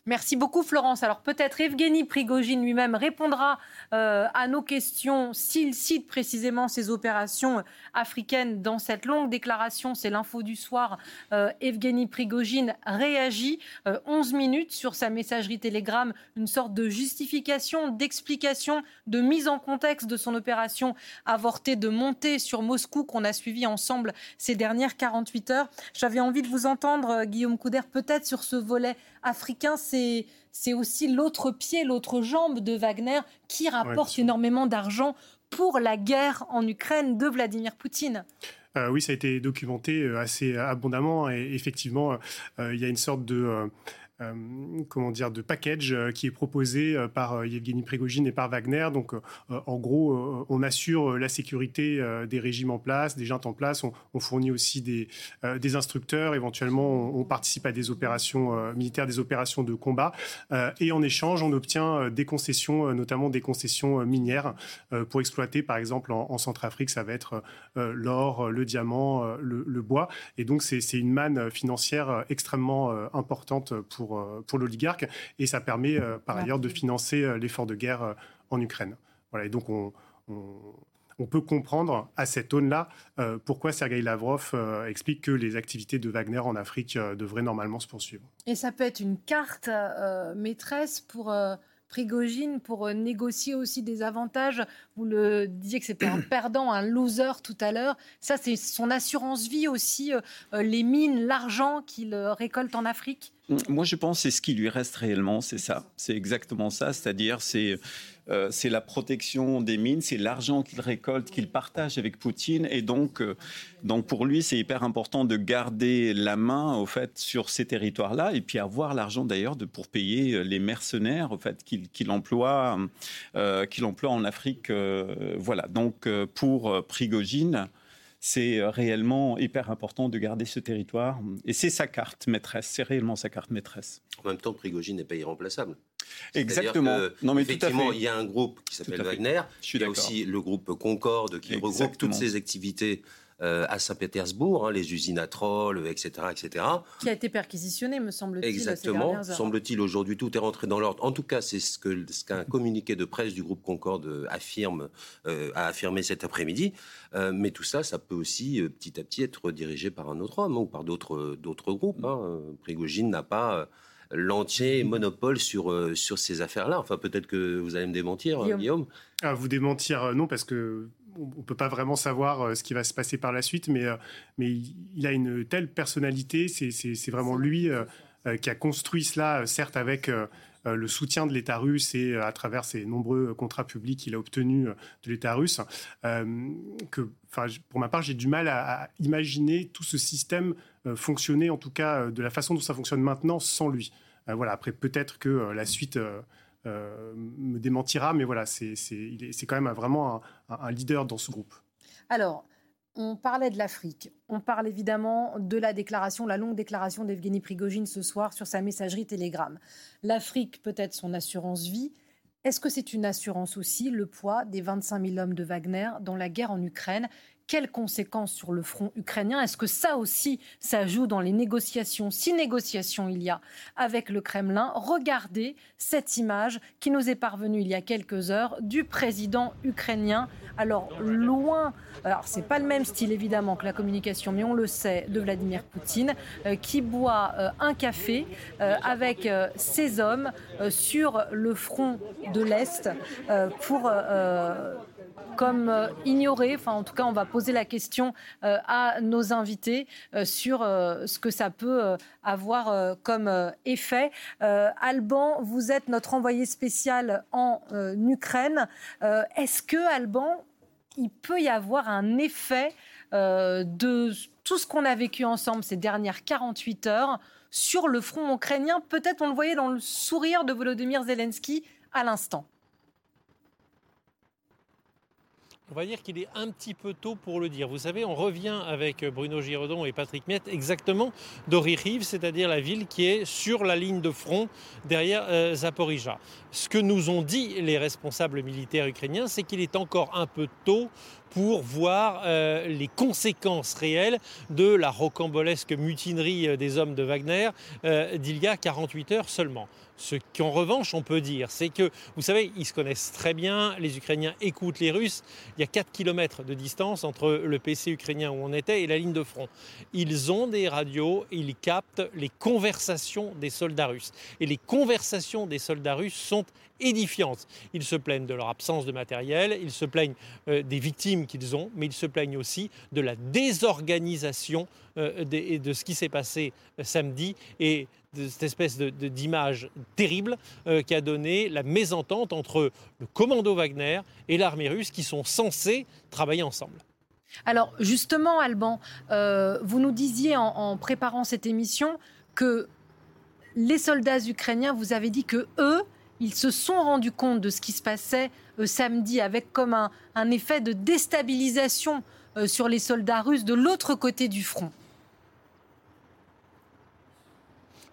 Merci beaucoup Florence. Alors peut-être Evgeny Prigogine lui-même répondra euh, à nos questions s'il cite précisément ces opérations africaines dans cette longue déclaration. C'est l'info du soir. Euh, Evgeny Prigogine réagit 11 euh, minutes sur sa messagerie Telegram, une sorte de justification, d'explication, de mise en contexte de son opération avortée de montée sur Moscou qu'on a suivi ensemble ces dernières 48 heures. J'avais envie de vous entendre, Guillaume Couder, peut-être sur ce volet africain. C'est c'est aussi l'autre pied, l'autre jambe de Wagner qui rapporte énormément d'argent pour la guerre en Ukraine de Vladimir Poutine. Euh, oui, ça a été documenté euh, assez abondamment et effectivement, euh, il y a une sorte de euh, comment dire, de package euh, qui est proposé euh, par Yevgeny Prigogine et par Wagner. Donc, en gros, on assure la sécurité des régimes en place, des gens en place. On, fournit aussi des, instructeurs. Éventuellement, on, participe à des opérations militaires, des opérations de combat. et en échange, on obtient des concessions, notamment des concessions minières pour exploiter, par exemple, en, Centrafrique, ça va être l'or, le diamant, le, bois. Et donc, c'est une manne financière extrêmement importante pour euh, pour, l'oligarque. Et ça permet euh, par ailleurs de financer euh, l'effort de guerre en Ukraine. Voilà, et donc on, on peut comprendre à cette aune-là pourquoi Sergei Lavrov explique que les activités de Wagner en Afrique devraient normalement se poursuivre. Et ça peut être une carte maîtresse pour Prigogine pour euh, négocier aussi des avantages. Vous le disiez que c'était un perdant, un loser tout à l'heure. Ça, c'est son assurance vie aussi, euh, euh, les mines, l'argent qu'il récolte en Afrique. Moi, je pense que c'est ce qui lui reste réellement, c'est ça. C'est exactement ça. C'est-à-dire, c'est euh, c'est la protection des mines, c'est l'argent qu'il récolte, qu'il partage avec Poutine. Et donc, euh, donc pour lui, c'est hyper important de garder la main au fait sur ces territoires-là et puis avoir l'argent d'ailleurs pour payer euh, les mercenaires au fait qu'il emploie, emploie en Afrique. voilà. Donc pour Prigogine c'est réellement hyper important de garder ce territoire. Et c'est sa carte maîtresse, c'est réellement sa carte maîtresse. En même temps, Prigogine n'est pas irremplaçable. Exactement. non, mais effectivement, il y a un groupe qui s'appelle Wagner. il y a aussi le groupe Concorde qui regroupe toutes ces activités euh, à Saint-Pétersbourg, hein, les usines à troll, etc., etc. Qui a été perquisitionné, me semble-t-il. Exactement. Semble-t-il aujourd'hui, tout est rentré dans l'ordre. En tout cas, c'est ce qu'un ce communiqué de presse du groupe Concorde affirme, euh, a affirmé cet après-midi. Euh, mais tout ça, ça peut aussi petit à petit être dirigé par un autre homme hein, ou par d'autres d'autres groupes. Hein. Prigogine n'a pas l'entier monopole sur, euh, sur ces affaires-là. Enfin, peut-être que vous allez me démentir, Guillaume. Ah, vous démentir, euh, non, parce que on peut pas vraiment savoir euh, ce qui va se passer par la suite, mais, mais il a une telle personnalité, c'est vraiment lui qui a construit cela, certes avec le soutien de l'État russe et à travers ses nombreux contrats publics qu'il a obtenus de l'État russe, que, pour ma part, j'ai du mal à, imaginer tout ce système fonctionner, en tout cas de la façon dont ça fonctionne maintenant, sans lui. voilà, après, peut-être que la suite euh, me démentira, mais voilà, c'est quand même vraiment un, leader dans ce groupe. Alors, on parlait de l'Afrique, on parle évidemment de la déclaration, la longue déclaration d'Evgeny Prigogine ce soir sur sa messagerie Telegram. L'Afrique peut être son assurance vie. Est-ce que c'est une assurance aussi, le poids des 25 000 hommes de Wagner dans la guerre en Ukraine? Quelles conséquences sur le front ukrainien Est-ce que ça aussi, ça joue dans les négociations, si négociations il y a avec le Kremlin Regardez cette image qui nous est parvenue il y a quelques heures du président ukrainien. Alors loin, alors c'est pas le même style évidemment que la communication, mais on le sait, de Vladimir Poutine, euh, qui boit euh, un café euh, avec ses hommes sur le front de l'Est pour comme euh, ignoré. Enfin, en tout cas, on va poser la question euh, à nos invités euh, sur ce que ça peut avoir comme effet. Alban, vous êtes notre envoyé spécial en Ukraine. Est-ce que, Alban, il peut y avoir un effet de tout ce qu'on a vécu ensemble ces dernières 48 heures sur le front ukrainien? Peut-être on le voyait dans le sourire de Volodymyr Zelensky à l'instant. On va dire qu'il est un petit peu tôt pour le dire. Vous savez, on revient avec Bruno Giraudon et Patrick Miette exactement d'Oririv, c'est-à-dire la ville qui est sur la ligne de front derrière euh, Ce que nous ont dit les responsables militaires ukrainiens, c'est qu'il est encore un peu tôt pour voir les conséquences réelles de la rocambolesque mutinerie des hommes de Wagner d'il y a 48 heures seulement. Ce qu'en revanche on peut dire, c'est que, vous savez, ils se connaissent très bien, les Ukrainiens écoutent les Russes, il y a 4 km de distance entre le PC ukrainien où on était et la ligne de front. Ils ont des radios, ils captent les conversations des soldats russes. Et les conversations des soldats russes sont édifiantes. Ils se plaignent de leur absence de matériel, ils se plaignent euh, des victimes qu'ils ont, mais ils se plaignent aussi de la désorganisation euh, de ce qui s'est passé euh, samedi et de cette espèce d'image terrible euh, qui a donné la mésentente entre le commando Wagner et l'armée russe qui sont censés travailler ensemble. Alors justement, Alban, euh, vous nous disiez en, préparant cette émission que les soldats ukrainiens, vous avez dit que eux, ils se sont rendus compte de ce qui se passait euh, samedi avec comme un, effet de déstabilisation sur les soldats russes de l'autre côté du front.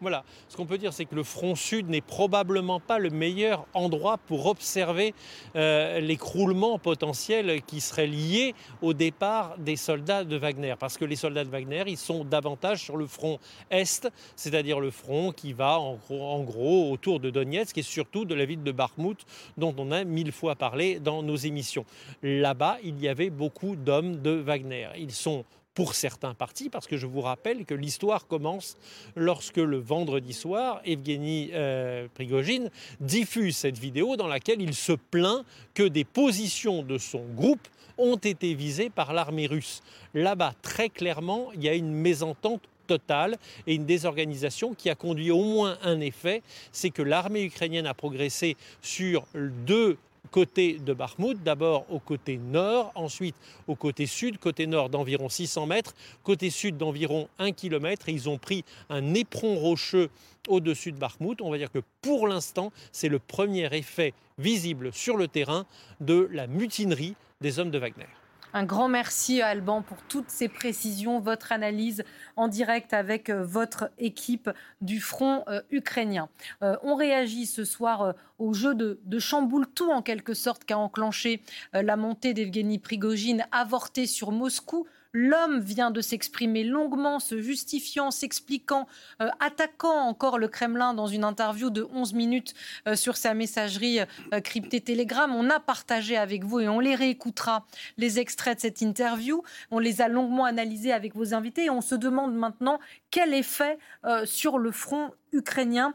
Voilà, ce qu'on peut dire, c'est que le front sud n'est probablement pas le meilleur endroit pour observer euh, l'écroulement potentiel qui serait lié au départ des soldats de Wagner. Parce que les soldats de Wagner, ils sont davantage sur le front est, c'est-à-dire le front qui va en gros, autour de Donetsk et surtout de la ville de Bakhmut, dont on a mille fois parlé dans nos émissions. Là-bas, il y avait beaucoup d'hommes de Wagner. Ils sont pour certains partis, parce que je vous rappelle que l'histoire commence lorsque le vendredi soir, Evgeny euh, Prigogine diffuse cette vidéo dans laquelle il se plaint que des positions de son groupe ont été visées par l'armée russe. Là-bas, très clairement, il y a une mésentente totale et une désorganisation qui a conduit au moins un effet, c'est que l'armée ukrainienne a progressé sur deux côté de Bakhmut, d'abord au côté nord, ensuite au côté sud, côté nord d'environ 600 mètres, côté sud d'environ 1 km, ils ont pris un éperon rocheux au-dessus de Bakhmut. On va dire que pour l'instant, c'est le premier effet visible sur le terrain de la mutinerie des hommes de Wagner. Un grand merci à Alban pour toutes ces précisions, votre analyse en direct avec euh, votre équipe du front euh, ukrainien. Euh, on réagit ce soir au jeu de, de chamboule tout en quelque sorte qu'a enclenché la montée d'Evgeny Prigogine avortée sur Moscou. L'homme vient de s'exprimer longuement, se justifiant, s'expliquant, euh, attaquant encore le Kremlin dans une interview de 11 minutes euh, sur sa messagerie euh, cryptée Telegram. On a partagé avec vous et on les réécoutera les extraits de cette interview. On les a longuement analysés avec vos invités et on se demande maintenant quel effet sur le front ukrainien.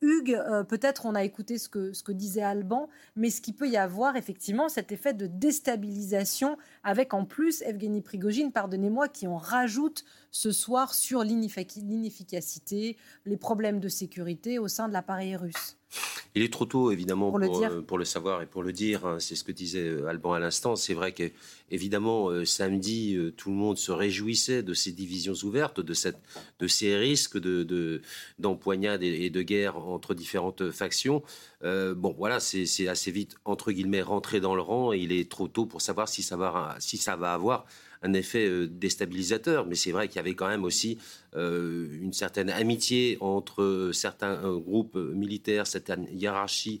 Hugues, peut-être on a écouté ce que, disait Alban, mais ce qu'il peut y avoir effectivement cet effet de déstabilisation avec en plus Evgeny Prigogine, pardonnez-moi, qui en rajoute ce soir sur l'inefficacité, les problèmes de sécurité au sein de l'appareil russe. Il est trop tôt, évidemment, pour, le, euh, savoir et pour le dire. Hein. c'est ce que disait euh, Alban à l'instant. C'est vrai que, évidemment, euh, samedi, tout le monde se réjouissait de ces divisions ouvertes, de, cette, de ces risques d'empoignade de, et de guerre entre différentes factions. bon, voilà, c'est assez vite, entre guillemets, rentré dans le rang. Et il est trop tôt pour savoir si ça va, si ça va avoir un effet euh, déstabilisateur. Mais c'est vrai qu'il y avait quand même aussi euh, une certaine amitié entre euh, certains groupes militaires, certaines hiérarchies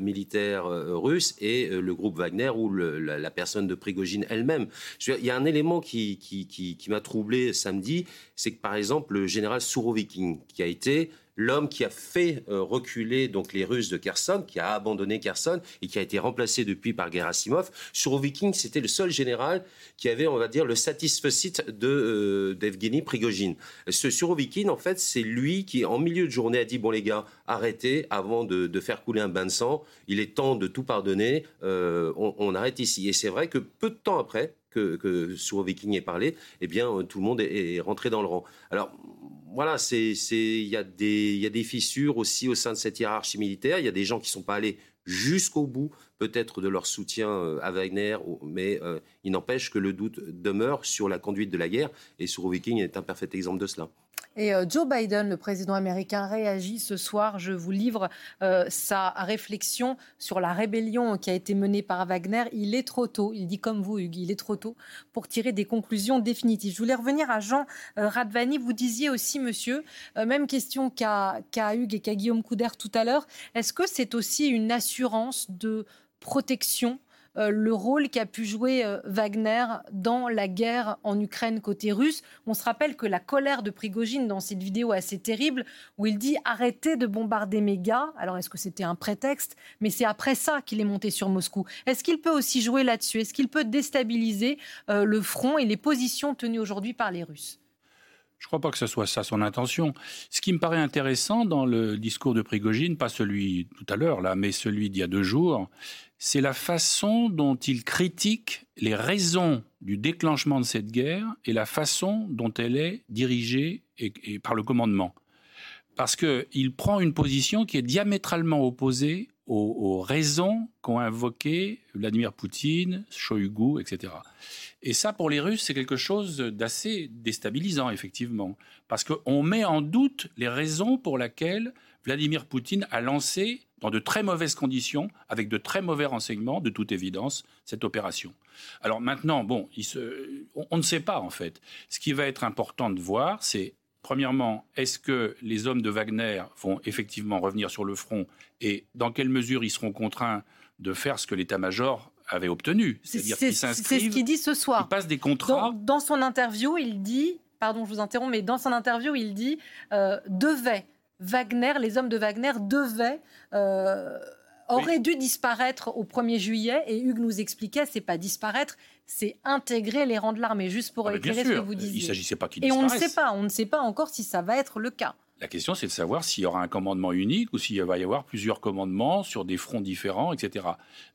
militaires russes et le groupe Wagner ou la, personne de Prigogine elle-même. Il y a un élément qui, qui, qui m'a troublé samedi, c'est que par exemple le général Sourovikin, qui a été l'homme qui a fait euh, reculer donc les Russes de Kherson, qui a abandonné Kherson et qui a été remplacé depuis par Gerasimov. Surovikin, c'était le seul général qui avait, on va dire, le satisfecit de euh, d'Evgeny Prigogine. Ce Surovikin, en fait, c'est lui qui, en milieu de journée, a dit bon les gars, arrêtez avant de, faire couler un bain de sang. Il est temps de tout pardonner. Euh, on, arrête ici. Et c'est vrai que peu de temps après, que, que Surovikin ait parlé, eh bien, tout le monde est, est rentré dans le rang. Alors, voilà, il y, a des, fissures aussi au sein de cette hiérarchie militaire. Il y a des gens qui ne sont pas allés jusqu'au bout, peut-être de leur soutien euh, à Wagner, mais euh, il n'empêche que le doute demeure sur la conduite de la guerre, et Viking est un parfait exemple de cela. Et euh, Joe Biden, le président américain, réagit ce soir. Je vous livre sa réflexion sur la rébellion qui a été menée par Wagner. Il est trop tôt, il dit comme vous, Hugues, il est trop tôt pour tirer des conclusions définitives. Je voulais revenir à Jean Radvani. Vous disiez aussi, monsieur, même question qu'à Hugues et qu'à Guillaume Couder tout à l'heure. Est-ce que c'est aussi une assurance de protection euh, le rôle qu'a pu jouer euh, Wagner dans la guerre en Ukraine côté russe. On se rappelle que la colère de Prigogine dans cette vidéo assez terrible, où il dit arrêtez de bombarder mes gars. Alors est-ce que c'était un prétexte? Mais c'est après ça qu'il est monté sur Moscou. Est-ce qu'il peut aussi jouer là-dessus? Est-ce qu'il peut déstabiliser le front et les positions tenues aujourd'hui par les Russes? Je ne crois pas que ce soit ça son intention. Ce qui me paraît intéressant dans le discours de Prigogine, pas celui tout à l'heure là, mais celui d'il y a deux jours, c'est la façon dont il critique les raisons du déclenchement de cette guerre et la façon dont elle est dirigée par le commandement. Parce qu'il prend une position qui est diamétralement opposée aux, raisons qu'ont invoquées Vladimir Poutine, Shoigu, etc. Et ça, pour les Russes, c'est quelque chose d'assez déstabilisant, effectivement, parce qu'on met en doute les raisons pour lesquelles Vladimir Poutine a lancé, dans de très mauvaises conditions, avec de très mauvais renseignements, de toute évidence, cette opération. Alors maintenant, bon, on, ne sait pas, en fait. Ce qui va être important de voir, c'est Premièrement, est-ce que les hommes de Wagner vont effectivement revenir sur le front et dans quelle mesure ils seront contraints de faire ce que l'état-major avait obtenu? C'est-à-dire C'est ce qu'il dit ce soir. Il passe des contrats. Dans, son interview, il dit, pardon, je vous interromps, mais dans son interview, il dit euh, devait Wagner, les hommes de Wagner devaient euh, auraient dû disparaître au 1er juillet. Et Hugues nous expliquait, c'est pas disparaître, c'est intégrer les rangs de l'armée, juste pour ah, éclairer ce que vous disiez. Il s'agissait pas qu'ils Et on ne sait pas, on ne sait pas encore si ça va être le cas. La question, c'est de savoir s'il y aura un commandement unique ou s'il va y avoir plusieurs commandements sur des fronts différents, etc.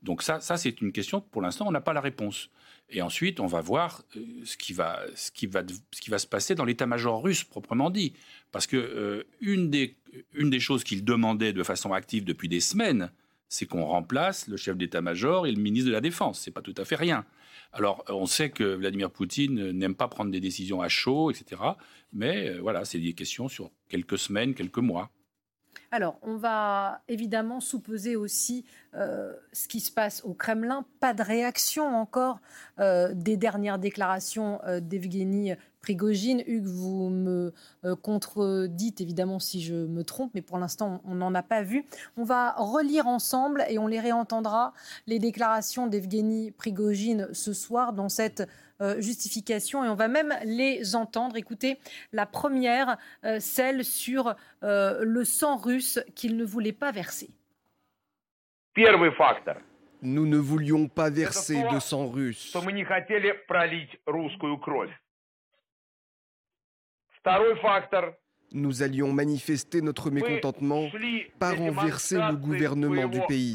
Donc ça, ça c'est une question que pour l'instant, on n'a pas la réponse. Et ensuite, on va voir euh, ce qui va, ce qui va, ce qui va se passer dans l'état-major russe proprement dit. Parce que euh, une, des, une des choses qu'il demandait de façon active depuis des semaines, c'est qu'on remplace le chef d'état-major et le ministre de la Défense. C'est pas tout à fait rien. Alors, on sait que Vladimir Poutine n'aime pas prendre des décisions à chaud, etc. Mais euh, voilà, c'est des questions sur quelques semaines, quelques mois. Alors, on va évidemment sous-peser aussi euh, ce qui se passe au Kremlin. Pas de réaction encore euh, des dernières déclarations d'Evgeny Prigogine. Hugues, vous me contredites évidemment si je me trompe, mais pour l'instant, on n'en a pas vu. On va relire ensemble et on les réentendra, les déclarations d'Evgeny Prigogine ce soir dans cette euh, justification et on va même les entendre. Écoutez, la première, euh, celle sur euh, le sang russe qu'il ne voulait pas verser. Nous ne voulions pas verser de sang russe. Nous allions manifester notre mécontentement par renverser le gouvernement du pays.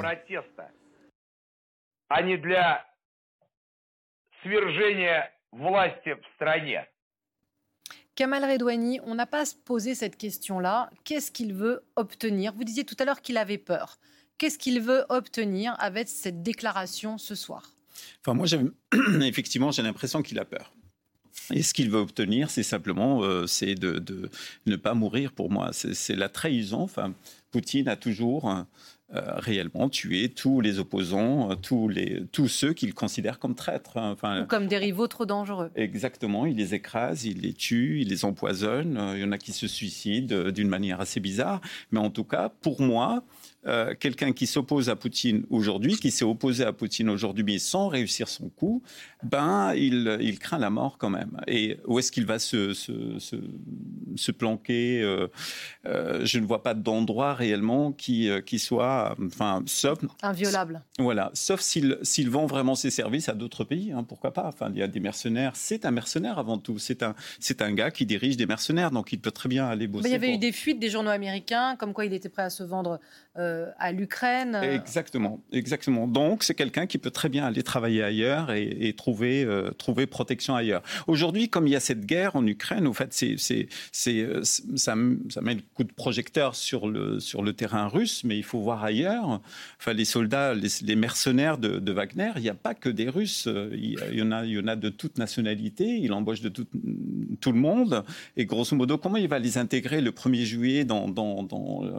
Kamal Redouani, on n'a pas posé cette question-là. Qu'est-ce qu'il veut obtenir? Vous disiez tout à l'heure qu'il avait peur. Qu'est-ce qu'il veut obtenir avec cette déclaration ce soir? Enfin, moi, effectivement, j'ai l'impression qu'il a peur. Et ce qu'il veut obtenir, c'est simplement, euh, c'est de, ne pas mourir. Pour moi, c'est la trahison. Enfin, Poutine a toujours euh, réellement tuer tous les opposants, euh, tous, les, tous ceux qu'il considère comme traîtres. Hein. Enfin, Ou comme des rivaux trop dangereux. Exactement, il les écrase, il les tue, il les empoisonne. Euh, il y en a qui se suicident d'une manière assez bizarre. Mais en tout cas, pour moi, euh, quelqu'un qui s'oppose à Poutine aujourd'hui, qui s'est opposé à Poutine aujourd'hui, mais sans réussir son coup, ben, il, il craint la mort quand même. Et où est-ce qu'il va se, se, se, planquer euh, euh, Je ne vois pas d'endroit réellement qui, qui soit, enfin, sauf inviolable. Voilà, sauf s'il vend vraiment ses services à d'autres pays, hein, pourquoi pas Enfin, il y a des mercenaires. C'est un mercenaire avant tout. C'est un, c'est un gars qui dirige des mercenaires, donc il peut très bien aller bosser. il y avait eu des fuites des journaux américains, comme quoi il était prêt à se vendre euh, à l'Ukraine. Euh. Exactement, exactement. Donc c'est quelqu'un qui peut très bien aller travailler ailleurs et, trouver, euh, trouver protection ailleurs. Aujourd'hui, comme il y a cette guerre en Ukraine, au fait, c'est, ça, met le coup de projecteur sur le, terrain russe, mais il faut voir ailleurs. Enfin, les soldats, les, mercenaires de, Wagner, il n'y a pas que des Russes. Il y, en a, de toute nationalité. Il embauche de tout, le monde. Et grosso modo, comment il va les intégrer le 1er juillet dans,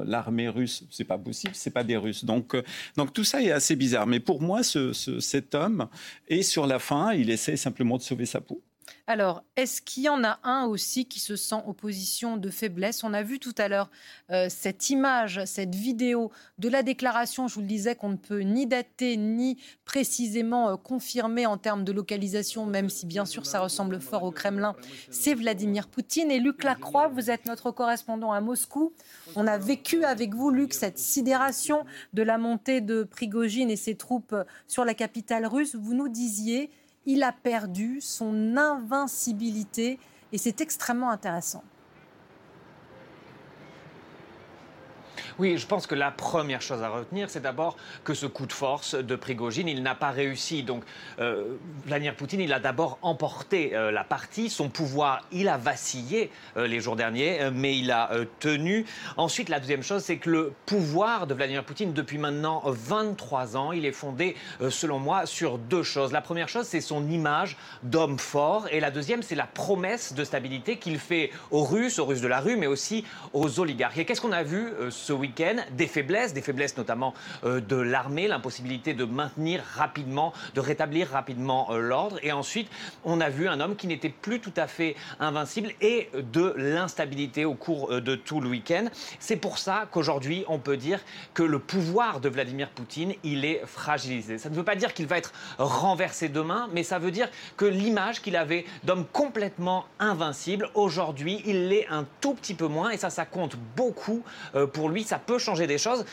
l'armée russe? C'est pas c'est pas des Russes. Donc, euh, donc tout ça est assez bizarre. Mais pour moi, ce, cet homme est sur la fin, il essaie simplement de sauver sa peau. Alors, est-ce qu'il y en a un aussi qui se sent en position de faiblesse? On a vu tout à l'heure euh, cette image, cette vidéo de la déclaration, je vous le disais, qu'on ne peut ni dater ni précisément euh, confirmer en termes de localisation, même si bien sûr ça ressemble fort au Kremlin. C'est Vladimir Poutine. Et Luc Lacroix, vous êtes notre correspondant à Moscou. On a vécu avec vous, Luc, cette sidération de la montée de Prigogine et ses troupes sur la capitale russe. Vous nous disiez il a perdu son invincibilité et c'est extrêmement intéressant. Oui, je pense que la première chose à retenir, c'est d'abord que ce coup de force de Prigogine, il n'a pas réussi. Donc, euh, Vladimir Poutine, il a d'abord emporté euh, la partie. Son pouvoir, il a vacillé euh, les jours derniers, mais il a tenu. Ensuite, la deuxième chose, c'est que le pouvoir de Vladimir Poutine, depuis maintenant 23 ans, il est fondé, selon moi, sur deux choses. La première chose, c'est son image d'homme fort. Et la deuxième, c'est la promesse de stabilité qu'il fait aux Russes, aux Russes de la rue, mais aussi aux oligarques. Et qu'est-ce qu'on a vu ce week-end? Des faiblesses, des faiblesses notamment euh, de l'armée, l'impossibilité de maintenir rapidement, de rétablir rapidement euh, l'ordre. Et ensuite, on a vu un homme qui n'était plus tout à fait invincible et de l'instabilité au cours euh, de tout le week-end. C'est pour ça qu'aujourd'hui, on peut dire que le pouvoir de Vladimir Poutine, il est fragilisé. Ça ne veut pas dire qu'il va être renversé demain, mais ça veut dire que l'image qu'il avait d'homme complètement invincible, aujourd'hui, il l'est un tout petit peu moins et ça, ça compte beaucoup pour lui. Ça peut changer des choses.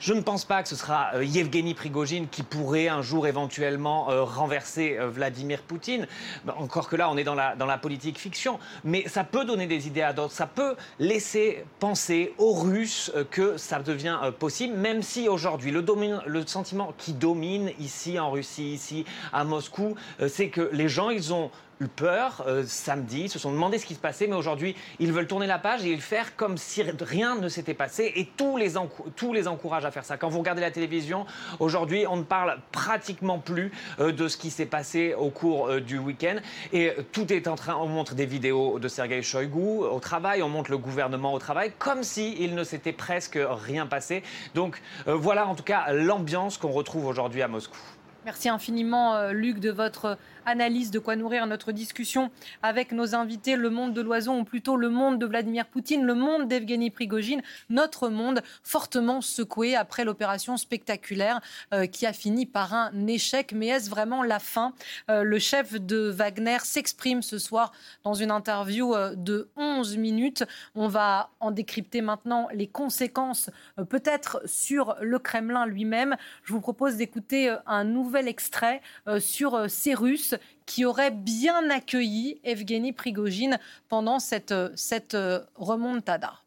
Je ne pense pas que ce sera euh, Yevgeny Prigogine qui pourrait un jour éventuellement euh, renverser euh, Vladimir Poutine. Bah, encore que là, on est dans la, dans la politique fiction. Mais ça peut donner des idées à d'autres. Ça peut laisser penser aux Russes que ça devient possible, même si aujourd'hui, le, le sentiment qui domine ici en Russie, ici à Moscou, c'est que les gens, ils ont eu peur euh, samedi, se sont demandé ce qui se passait, mais aujourd'hui, ils veulent tourner la page et faire comme si rien ne s'était passé et tous les, tous les à faire ça. Quand vous regardez la télévision, aujourd'hui, on ne parle pratiquement plus euh, de ce qui s'est passé au cours euh, du week-end et tout est en train, on montre des vidéos de Sergei Shoigu au travail, on montre le gouvernement au travail, comme si il ne s'était presque rien passé. Donc voilà en tout cas l'ambiance qu'on retrouve aujourd'hui à Moscou. Merci infiniment, Luc, de votre analyse de quoi nourrir notre discussion avec nos invités, le monde de l'oison, ou plutôt le monde de Vladimir Poutine, le monde d'Evgeny Prigogine, notre monde fortement secoué après l'opération spectaculaire euh, qui a fini par un échec. Mais est-ce vraiment la fin? Euh, Le chef de Wagner s'exprime ce soir dans une interview euh, de 11 minutes. On va en décrypter maintenant les conséquences, peut-être sur le Kremlin lui-même. Je vous propose d'écouter un nouvel extrait sur ces Russes qui aurait bien accueilli Evgeny Prigogine pendant cette, cette euh, remontada.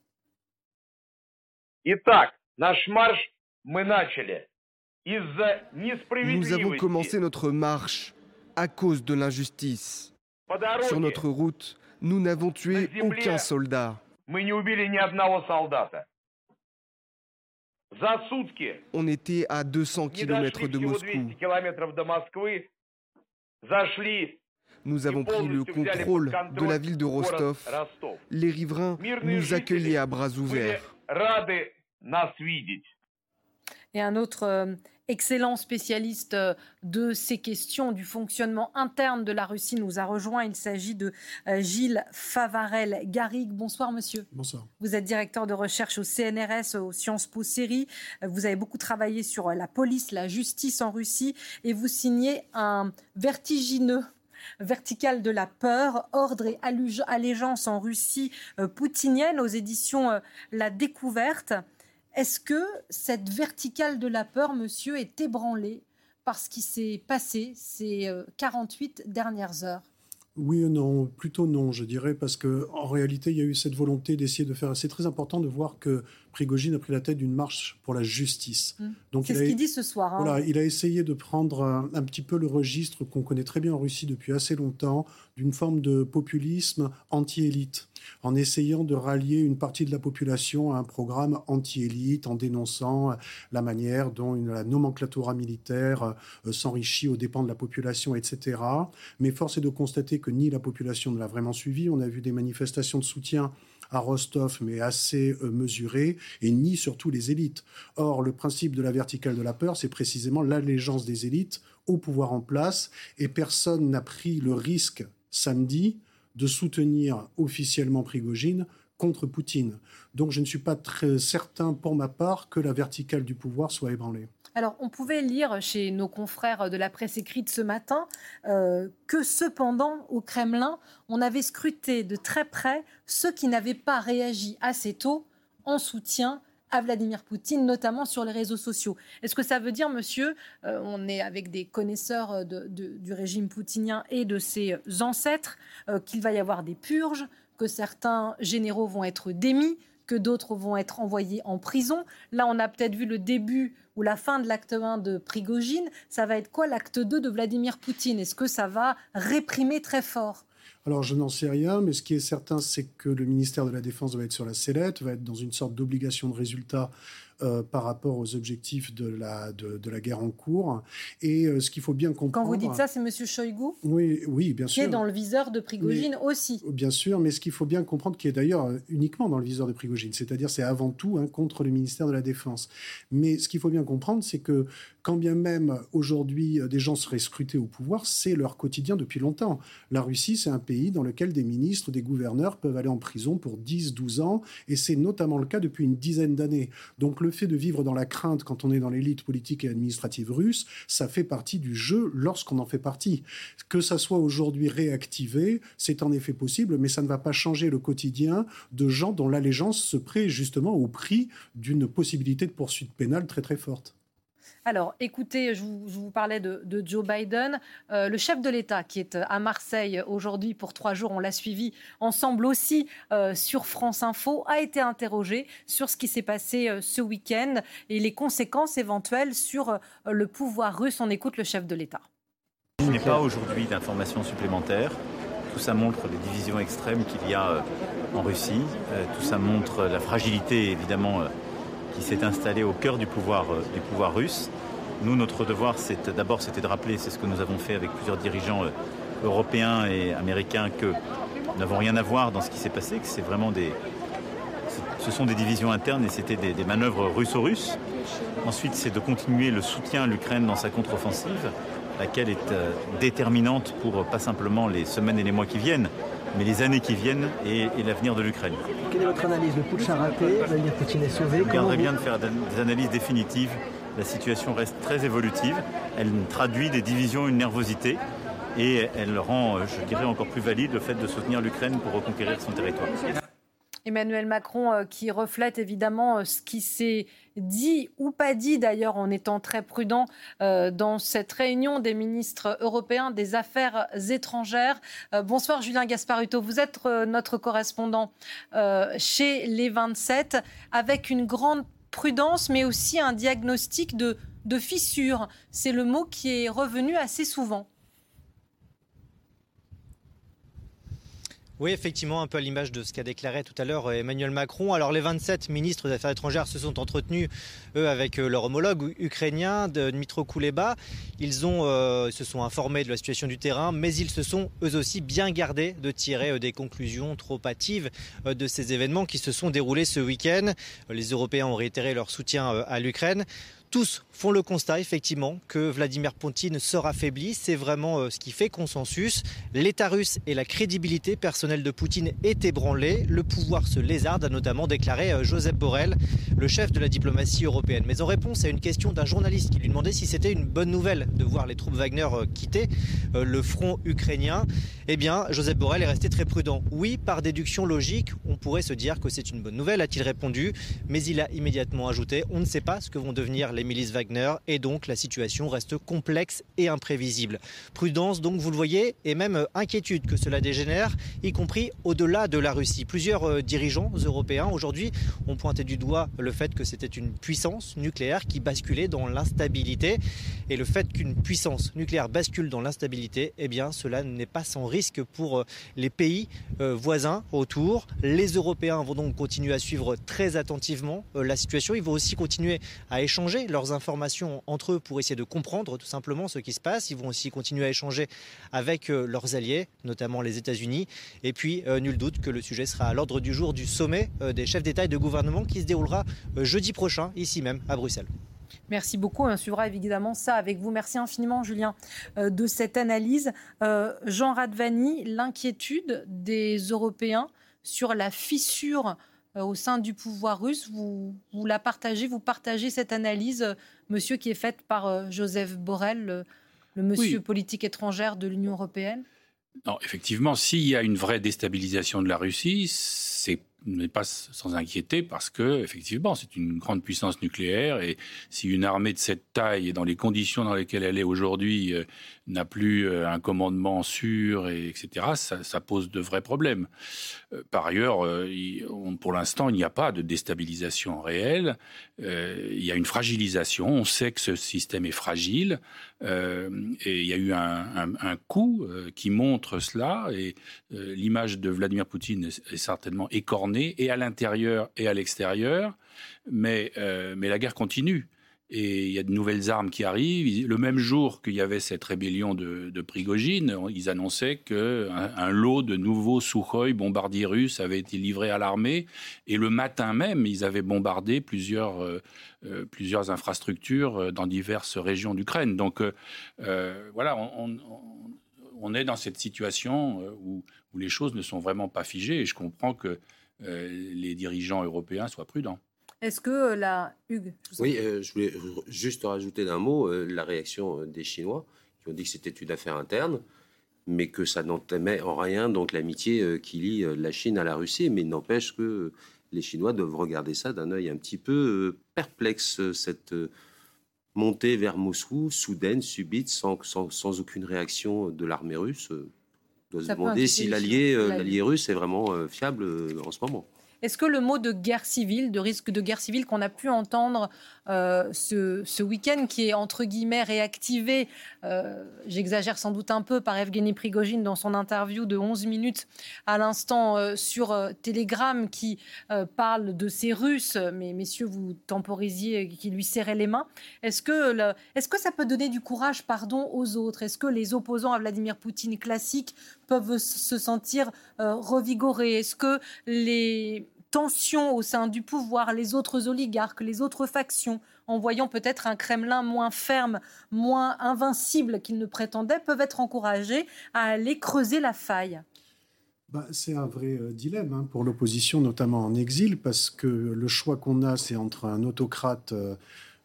Nous avons commencé notre marche à cause de l'injustice. Sur notre route, nous n'avons tué aucun soldat. On était à 200 km de Moscou. Nous avons pris le contrôle de la ville de Rostov. Les riverains nous accueillaient à bras ouverts. Et un autre euh, excellent spécialiste euh, de ces questions du fonctionnement interne de la Russie nous a rejoint. Il s'agit de euh, Gilles Favarel-Garrigue. Bonsoir, monsieur. Bonsoir. Vous êtes directeur de recherche au CNRS, au Sciences Po Série. Vous avez beaucoup travaillé sur la police, la justice en Russie et vous signez un vertigineux vertical de la peur, ordre et allégeance en Russie poutinienne aux éditions La Découverte. Est-ce que cette verticale de la peur, monsieur, est ébranlée par ce qui s'est passé ces 48 euh, dernières heures? Oui ou non, plutôt non, je dirais, parce que en réalité, il y a eu cette volonté d'essayer de faire. C'est très important de voir que Prigogine a pris la tête d'une marche pour la justice. Mmh. Donc c'est ce qu'il dit ce soir. Hein. Voilà, il a essayé de prendre un, un petit peu le registre qu'on connaît très bien en Russie depuis assez longtemps, d'une forme de populisme anti-élite en essayant de rallier une partie de la population à un programme anti-élite, en dénonçant la manière dont la nomenclatura militaire euh, s'enrichit aux dépens de la population, etc. Mais force est de constater que ni la population ne l'a vraiment suivi. On a vu des manifestations de soutien à Rostov, mais assez euh, mesurées, et ni surtout les élites. Or, le principe de la verticale de la peur, c'est précisément l'allégeance des élites au pouvoir en place, et personne n'a pris le risque samedi de soutenir officiellement Prigogine contre Poutine. Donc je ne suis pas très certain pour ma part que la verticale du pouvoir soit ébranlée. Alors, on pouvait lire chez nos confrères de la presse écrite ce matin euh, que cependant, au Kremlin, on avait scruté de très près ceux qui n'avaient pas réagi assez tôt en soutien à Vladimir Poutine, notamment sur les réseaux sociaux. Est-ce que ça veut dire, monsieur, euh, on est avec des connaisseurs du régime poutinien et de ses ancêtres, euh, qu'il va y avoir des purges, que certains généraux vont être démis, que d'autres vont être envoyés en prison? Là, on a peut-être vu le début ou la fin de l'acte 1 de Prigogine. Ça va être quoi l'acte 2 de Vladimir Poutine? Est-ce que ça va réprimer très fort? Alors, je n'en sais rien, mais ce qui est certain, c'est que le ministère de la Défense va être sur la sellette, va être dans une sorte d'obligation de résultat euh, par rapport aux objectifs de la, de, la guerre en cours. Et euh, ce qu'il faut bien comprendre. Quand vous dites ça, c'est M. Shoigu Oui, oui, bien sûr. Qui est dans le viseur de Prigogine aussi. Bien sûr, mais ce qu'il faut bien comprendre, qui est d'ailleurs euh, uniquement dans le viseur de Prigogine, c'est-à-dire c'est avant tout hein, contre le ministère de la Défense. Mais ce qu'il faut bien comprendre, c'est que quand bien même aujourd'hui des gens seraient scrutés au pouvoir, c'est leur quotidien depuis longtemps. La Russie, c'est un pays dans lequel des ministres, des gouverneurs peuvent aller en prison pour 10, 12 ans, et c'est notamment le cas depuis une dizaine d'années. Donc le fait de vivre dans la crainte quand on est dans l'élite politique et administrative russe, ça fait partie du jeu lorsqu'on en fait partie. Que ça soit aujourd'hui réactivé, c'est en effet possible, mais ça ne va pas changer le quotidien de gens dont l'allégeance se prête justement au prix d'une possibilité de poursuite pénale très très forte. Alors, écoutez, je vous, parlais de, Joe Biden. Euh, le chef de l'État, qui est à Marseille aujourd'hui pour trois jours, on l'a suivi ensemble aussi euh, sur France Info, a été interrogé sur ce qui s'est passé euh, ce week-end et les conséquences éventuelles sur le pouvoir russe. On écoute le chef de l'État. Je n'ai pas aujourd'hui d'informations supplémentaires. Tout ça montre les divisions extrêmes qu'il y a en Russie. Tout ça montre la fragilité, évidemment qui s'est installé au cœur du pouvoir, euh, du pouvoir russe. Nous, notre devoir, d'abord, c'était de rappeler, c'est ce que nous avons fait avec plusieurs dirigeants euh, européens et américains, que nous n'avons rien à voir dans ce qui s'est passé, que c'est vraiment des, ce sont des divisions internes et c'était des, manœuvres russo-russes. Ensuite, c'est de continuer le soutien à l'Ukraine dans sa contre-offensive, laquelle est euh, déterminante pour pas simplement les semaines et les mois qui viennent, mais les années qui viennent et, l'avenir de l'Ukraine. Quelle est votre analyse Le putsch a raté, Vladimir Poutine est sauvé. Garderait bien de faire des analyses définitives. La situation reste très évolutive. Elle traduit des divisions, une nervosité. Et elle rend, je dirais, encore plus valide le fait de soutenir l'Ukraine pour reconquérir son territoire. Emmanuel Macron euh, qui reflète évidemment euh, ce qui s'est dit ou pas dit d'ailleurs en étant très prudent euh, dans cette réunion des ministres européens des Affaires étrangères. bonsoir Julien Gasparuto, vous êtes notre correspondant chez les 27 avec une grande prudence mais aussi un diagnostic de, de fissure. C'est le mot qui est revenu assez souvent. Oui, effectivement, un peu à l'image de ce qu'a déclaré tout à l'heure euh, Emmanuel Macron. Alors, les 27 ministres des Affaires étrangères se sont entretenus, eux, avec euh, leur homologue ukrainien, Dmitro Kuleba. Ils ont, euh, se sont informés de la situation du terrain, mais ils se sont, eux aussi, bien gardés de tirer des conclusions trop hâtives de ces événements qui se sont déroulés ce week-end. Les Européens ont réitéré leur soutien à l'Ukraine. Tous font le constat effectivement que Vladimir Poutine sera affaibli. C'est vraiment euh, ce qui fait consensus. L'État russe et la crédibilité personnelle de Poutine est ébranlée. Le pouvoir se lézarde, a notamment déclaré euh, Joseph Borrell, le chef de la diplomatie européenne. Mais en réponse à une question d'un journaliste qui lui demandait si c'était une bonne nouvelle de voir les troupes Wagner euh, quitter le front ukrainien, eh bien Joseph Borrell est resté très prudent. Oui, par déduction logique, on pourrait se dire que c'est une bonne nouvelle, a-t-il répondu. Mais il a immédiatement ajouté on ne sait pas ce que vont devenir les milices Wagner et donc la situation reste complexe et imprévisible. Prudence donc vous le voyez et même inquiétude que cela dégénère, y compris au-delà de la Russie. Plusieurs euh, dirigeants européens aujourd'hui ont pointé du doigt le fait que c'était une puissance nucléaire qui basculait dans l'instabilité et le fait qu'une puissance nucléaire bascule dans l'instabilité, eh bien cela n'est pas sans risque pour euh, les pays euh, voisins autour. Les Européens vont donc continuer à suivre très attentivement la situation. Ils vont aussi continuer à échanger leurs informations entre eux pour essayer de comprendre tout simplement ce qui se passe. Ils vont aussi continuer à échanger avec euh, leurs alliés, notamment les États-Unis. Et puis, euh, nul doute que le sujet sera à l'ordre du jour du sommet euh, des chefs d'État et de gouvernement qui se déroulera jeudi prochain, ici même, à Bruxelles. Merci beaucoup. On suivra évidemment ça avec vous. Merci infiniment, Julien, de cette analyse. Jean Radvani, l'inquiétude des Européens sur la fissure au sein du pouvoir russe, vous, vous la partagez, vous partagez cette analyse, monsieur, qui est faite par Joseph Borrell, le, monsieur politique étrangère de l'Union européenne? Non, effectivement, s'il y a une vraie déstabilisation de la Russie, c'est n'est pas sans inquiéter parce que effectivement c'est une grande puissance nucléaire et si une armée de cette taille et dans les conditions dans lesquelles elle est aujourd'hui euh, n'a plus euh, un commandement sûr et etc ça, pose de vrais problèmes. Euh, par ailleurs, pour l'instant il n'y a pas de déstabilisation réelle. il y a une fragilisation. On sait que ce système est fragile et il y a eu un, un coup qui montre cela et l'image de Vladimir Poutine est certainement écornée et à l'intérieur et à l'extérieur, mais, euh, mais la guerre continue. Et il y a de nouvelles armes qui arrivent. Le même jour qu'il y avait cette rébellion de, de Prigogine, ils annonçaient qu'un un lot de nouveaux Sukhoi bombardiers russes avait été livré à l'armée. Et le matin même, ils avaient bombardé plusieurs, euh, euh, plusieurs infrastructures dans diverses régions d'Ukraine. Donc voilà, on, est dans cette situation où, où, les choses ne sont vraiment pas figées. Et je comprends que euh, les dirigeants européens soient prudents. Est-ce que euh, la Hugues Oui, euh, je voulais juste rajouter d'un mot la réaction des Chinois qui ont dit que c'était une affaire interne, mais que ça n'entamait en rien donc l'amitié qui lie la Chine à la Russie. Mais n'empêche que les Chinois doivent regarder ça d'un œil un petit peu perplexe cette montée vers Moscou, soudaine, subite, sans, sans, sans aucune réaction de l'armée russe doit se demander si l'allié euh, russe est vraiment euh, fiable euh, en ce moment. Est-ce que le mot de guerre civile, de risque de guerre civile qu'on a pu entendre euh, ce, week-end, qui est entre guillemets réactivé, euh, j'exagère sans doute un peu, par Evgeny Prigogine dans son interview de 11 minutes à l'instant euh, sur Telegram, qui parle de ces Russes, mais messieurs, vous temporisiez, qui lui serraient les mains. Est-ce que, est que ça peut donner du courage, pardon, aux autres? Est-ce que les opposants à Vladimir Poutine classiques peuvent se sentir revigorés? Est-ce que les tensions au sein du pouvoir, les autres oligarques, les autres factions, en voyant peut-être un Kremlin moins ferme, moins invincible qu'il ne prétendait, peuvent être encouragés à aller creuser la faille? Bah, c'est un vrai euh, dilemme hein, pour l'opposition, notamment en exil, parce que le choix qu'on a, c'est entre un autocrate euh,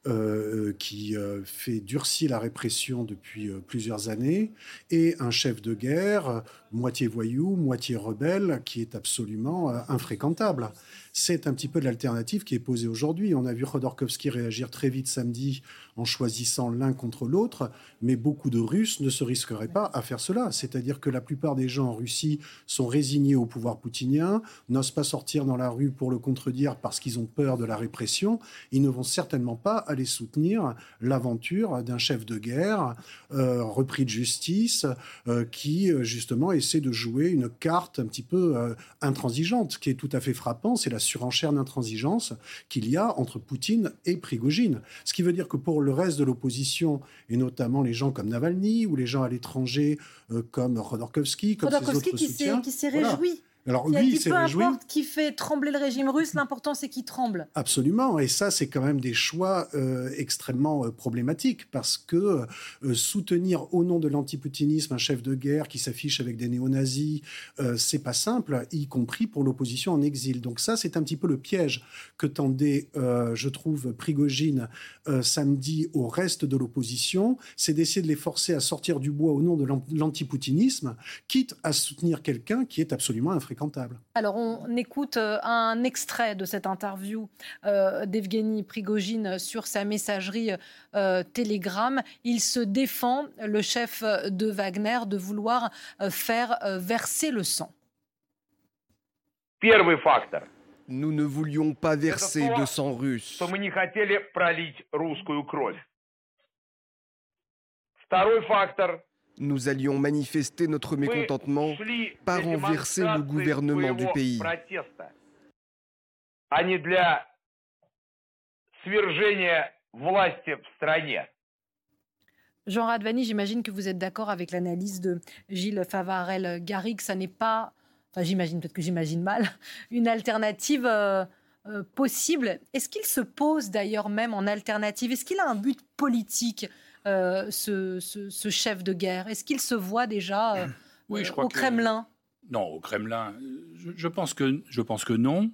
euh, qui fait durcir la répression depuis plusieurs années et un chef de guerre, moitié voyou, moitié rebelle, qui est absolument infréquentable c'est un petit peu l'alternative qui est posée aujourd'hui. On a vu Khodorkovsky réagir très vite samedi en choisissant l'un contre l'autre, mais beaucoup de Russes ne se risqueraient pas à faire cela. C'est-à-dire que la plupart des gens en Russie sont résignés au pouvoir poutinien, n'osent pas sortir dans la rue pour le contredire parce qu'ils ont peur de la répression. Ils ne vont certainement pas aller soutenir l'aventure d'un chef de guerre euh, repris de justice euh, qui euh, justement essaie de jouer une carte un petit peu intransigeante, qui est tout à fait frappant. C'est la surenchère d'intransigeance qu'il y a entre Poutine et Prigogine. Ce qui veut dire que pour le reste de l'opposition, et notamment les gens comme Navalny ou les gens à l'étranger euh, comme Khodorkovsky, comme ses autres qui soutiens, qui s'est réjoui. Alors lui, il s'est réjoui. qui fait trembler le régime russe, l'important c'est qu'il tremble. Absolument, et ça c'est quand même des choix euh, extrêmement euh, problématiques parce que euh, soutenir au nom de l'antiputinisme un chef de guerre qui s'affiche avec des néo-nazis, c'est pas simple, y compris pour l'opposition en exil. Donc ça c'est un petit peu le piège que tendait, je trouve, Prigogine samedi au reste de l'opposition, c'est d'essayer de les forcer à sortir du bois au nom de l'antiputinisme, quitte à soutenir quelqu'un qui est absolument Alors, on écoute euh, un extrait de cette interview euh, d'Evgeny Prigogine sur sa messagerie euh, Telegram. Il se défend, le chef de Wagner, de vouloir faire verser le sang. Nous ne voulions pas verser de sang russe. Nous allions manifester notre mécontentement par renverser le gouvernement du pays. Jean Radvani, j'imagine que vous êtes d'accord avec l'analyse de Gilles Favarel-Garrigue. Ça n'est pas, enfin j'imagine, peut-être que j'imagine mal, une alternative euh, possible. Est-ce qu'il se pose d'ailleurs même en alternative? Est-ce qu'il a un but politique, ce, chef de guerre? Est-ce qu'il se voit déjà au Kremlin? Non, au Kremlin, je, pense que, je pense que non.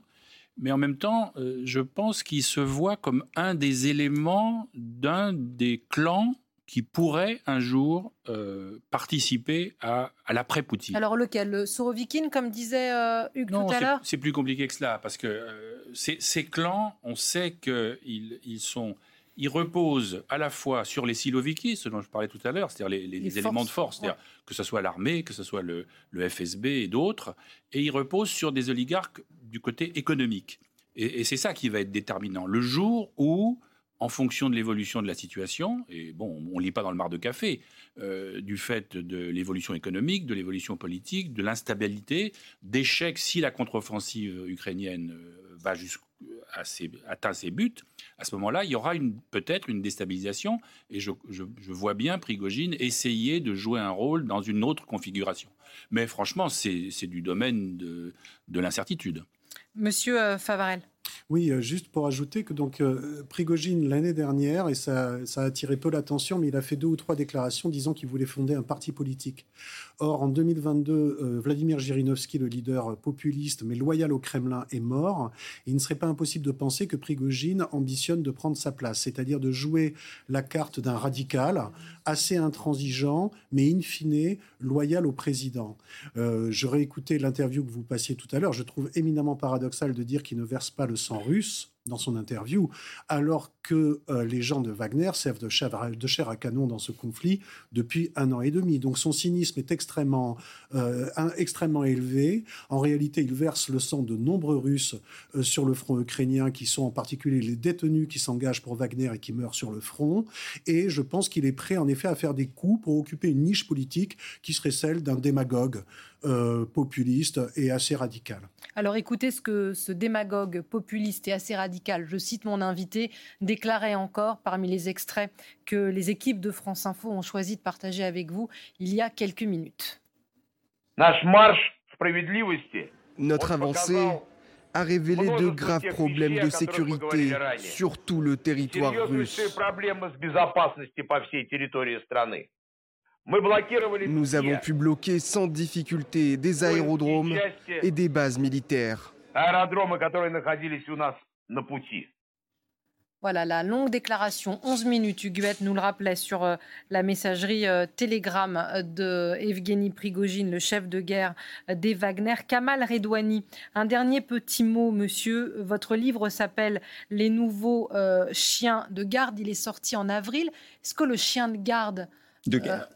Mais en même temps, je pense qu'il se voit comme un des éléments d'un des clans qui pourrait un jour euh, participer à, l'après-Poutine. Alors lequel? Le Sorovikin, comme disait euh, Hugues tout à l'heure? c'est plus compliqué que cela, parce que euh, ces, clans, on sait qu'ils ils sont... Ils reposent à la fois sur les Siloviki, ce dont je parlais tout à l'heure, c'est-à-dire les, éléments de force, que ce soit l'armée, que ce soit le, le FSB et d'autres, et ils reposent sur des oligarques du côté économique. Et, et c'est ça qui va être déterminant. Le jour où en fonction de l'évolution de la situation, et bon, on ne lit pas dans le mar de café, euh, du fait de l'évolution économique, de l'évolution politique, de l'instabilité, d'échecs si la contre-offensive ukrainienne euh, ses, atteint ses buts, à ce moment-là, il y aura peut-être une déstabilisation, et je, vois bien Prigogine essayer de jouer un rôle dans une autre configuration. Mais franchement, c'est du domaine de, de l'incertitude. Monsieur euh, Favarel. Oui, euh, juste pour ajouter que donc euh, Prigogine l'année dernière, et ça, ça, a attiré peu l'attention, mais il a fait deux ou trois déclarations disant qu'il voulait fonder un parti politique. Or, en 2022, euh, Vladimir Jirinovski, le leader populiste mais loyal au Kremlin, est mort. Il ne serait pas impossible de penser que Prigogine ambitionne de prendre sa place, c'est-à-dire de jouer la carte d'un radical assez intransigeant, mais in fine loyal au président. Euh, J'aurais écouté l'interview que vous passiez tout à l'heure. Je trouve éminemment paradoxal de dire qu'il ne verse pas le sang russe dans son interview, alors que euh, les gens de Wagner servent de chair, de chair, à canon dans ce conflit depuis un an et demi. Donc son cynisme est extrêmement, euh, extrêmement élevé. En réalité, il verse le sang de nombreux Russes euh, sur le front ukrainien, qui sont en particulier les détenus qui s'engagent pour Wagner et qui meurent sur le front. Et je pense qu'il est prêt, en effet, à faire des coups pour occuper une niche politique qui serait celle d'un démagogue populiste et assez radical. Alors écoutez ce que ce démagogue populiste et assez radical, je cite mon invité, déclarait encore parmi les extraits que les équipes de France Info ont choisi de partager avec vous il y a quelques minutes. Notre avancée a révélé de graves problèmes de sécurité sur tout le territoire russe. Nous avons pu bloquer sans difficulté des aérodromes et des bases militaires. Voilà la longue déclaration, 11 minutes, Huguette nous le rappelait sur euh, la messagerie euh, Telegram de Evgeny Prigogine, le chef de guerre des Wagner. Kamal Redouani, un dernier petit mot, monsieur. Votre livre s'appelle Les nouveaux euh, chiens de garde. Il est sorti en avril. Est-ce que le chien de garde de guerre.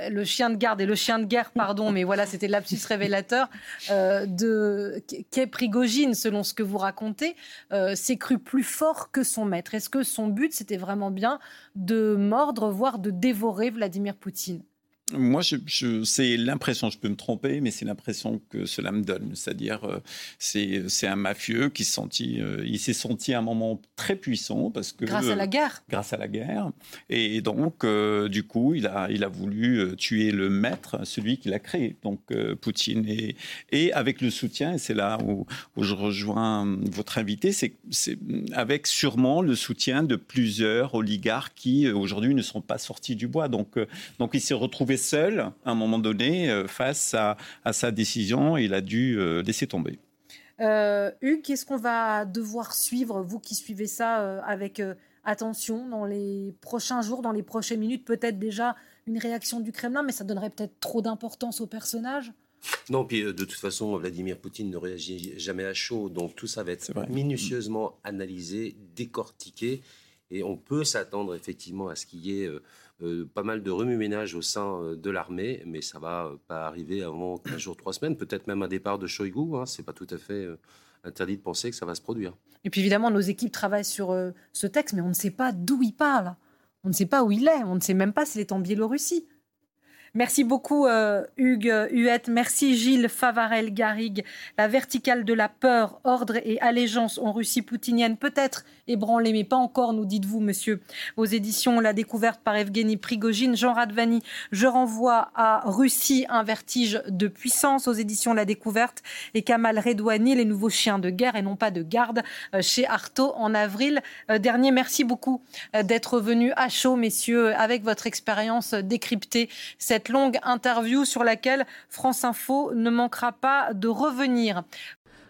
Euh, le chien de garde et le chien de guerre, pardon, mais voilà, c'était l'absus révélateur euh, de qu'est Prigogine, selon ce que vous racontez, euh, s'est cru plus fort que son maître. Est-ce que son but, c'était vraiment bien de mordre, voire de dévorer Vladimir Poutine? Moi, je, c'est l'impression, je peux me tromper, mais c'est l'impression que cela me donne. C'est-à-dire, euh, c'est, un mafieux qui euh, il s'est senti à un moment très puissant parce que grâce à la guerre. grâce à la guerre, et donc euh, du coup, il a, il a voulu tuer le maître, celui qui l'a créé, donc Poutine, et, et avec le soutien. Et c'est là où, où je rejoins votre invité, c'est, c'est avec sûrement le soutien de plusieurs oligarques qui aujourd'hui ne sont pas sortis du bois. Donc, donc il s'est retrouvé seul, à un moment donné, euh, face à, sa décision. Il a dû euh, laisser tomber. Euh, Hugues, qu'est-ce qu'on va devoir suivre, vous qui suivez ça avec attention dans les prochains jours, dans les prochaines minutes? Peut-être déjà une réaction du Kremlin, mais ça donnerait peut-être trop d'importance au personnage non, puis de toute façon, Vladimir Poutine ne réagit jamais à chaud, donc tout ça va être minutieusement analysé, décortiqué, et on peut s'attendre effectivement à ce qu'il y ait euh, pas mal de remue-ménage au sein euh, de l'armée, mais ça va euh, pas arriver avant 15 jours, 3 semaines, peut-être même un départ de Shoigu. Hein, c'est pas tout à fait interdit de penser que ça va se produire. Et puis évidemment, nos équipes travaillent sur ce texte, mais on ne sait pas d'où il parle. On ne sait pas où il est. On ne sait même pas s'il est en Biélorussie. Merci beaucoup Hugues Huette, merci Gilles Favarel Garrigue. La verticale de la peur, ordre et allégeance en Russie poutinienne, peut-être ébranlée, mais pas encore, nous dites-vous, monsieur. Aux éditions La découverte par Evgeny Prigogine, Jean Radvani, je renvoie à Russie un vertige de puissance aux éditions La découverte et Kamal Redouani, les nouveaux chiens de guerre et non pas de garde euh, chez Artaud en avril euh, dernier. Merci beaucoup d'être venu à chaud, messieurs, avec votre expérience décrypter cette longue interview sur laquelle France Info ne manquera pas de revenir.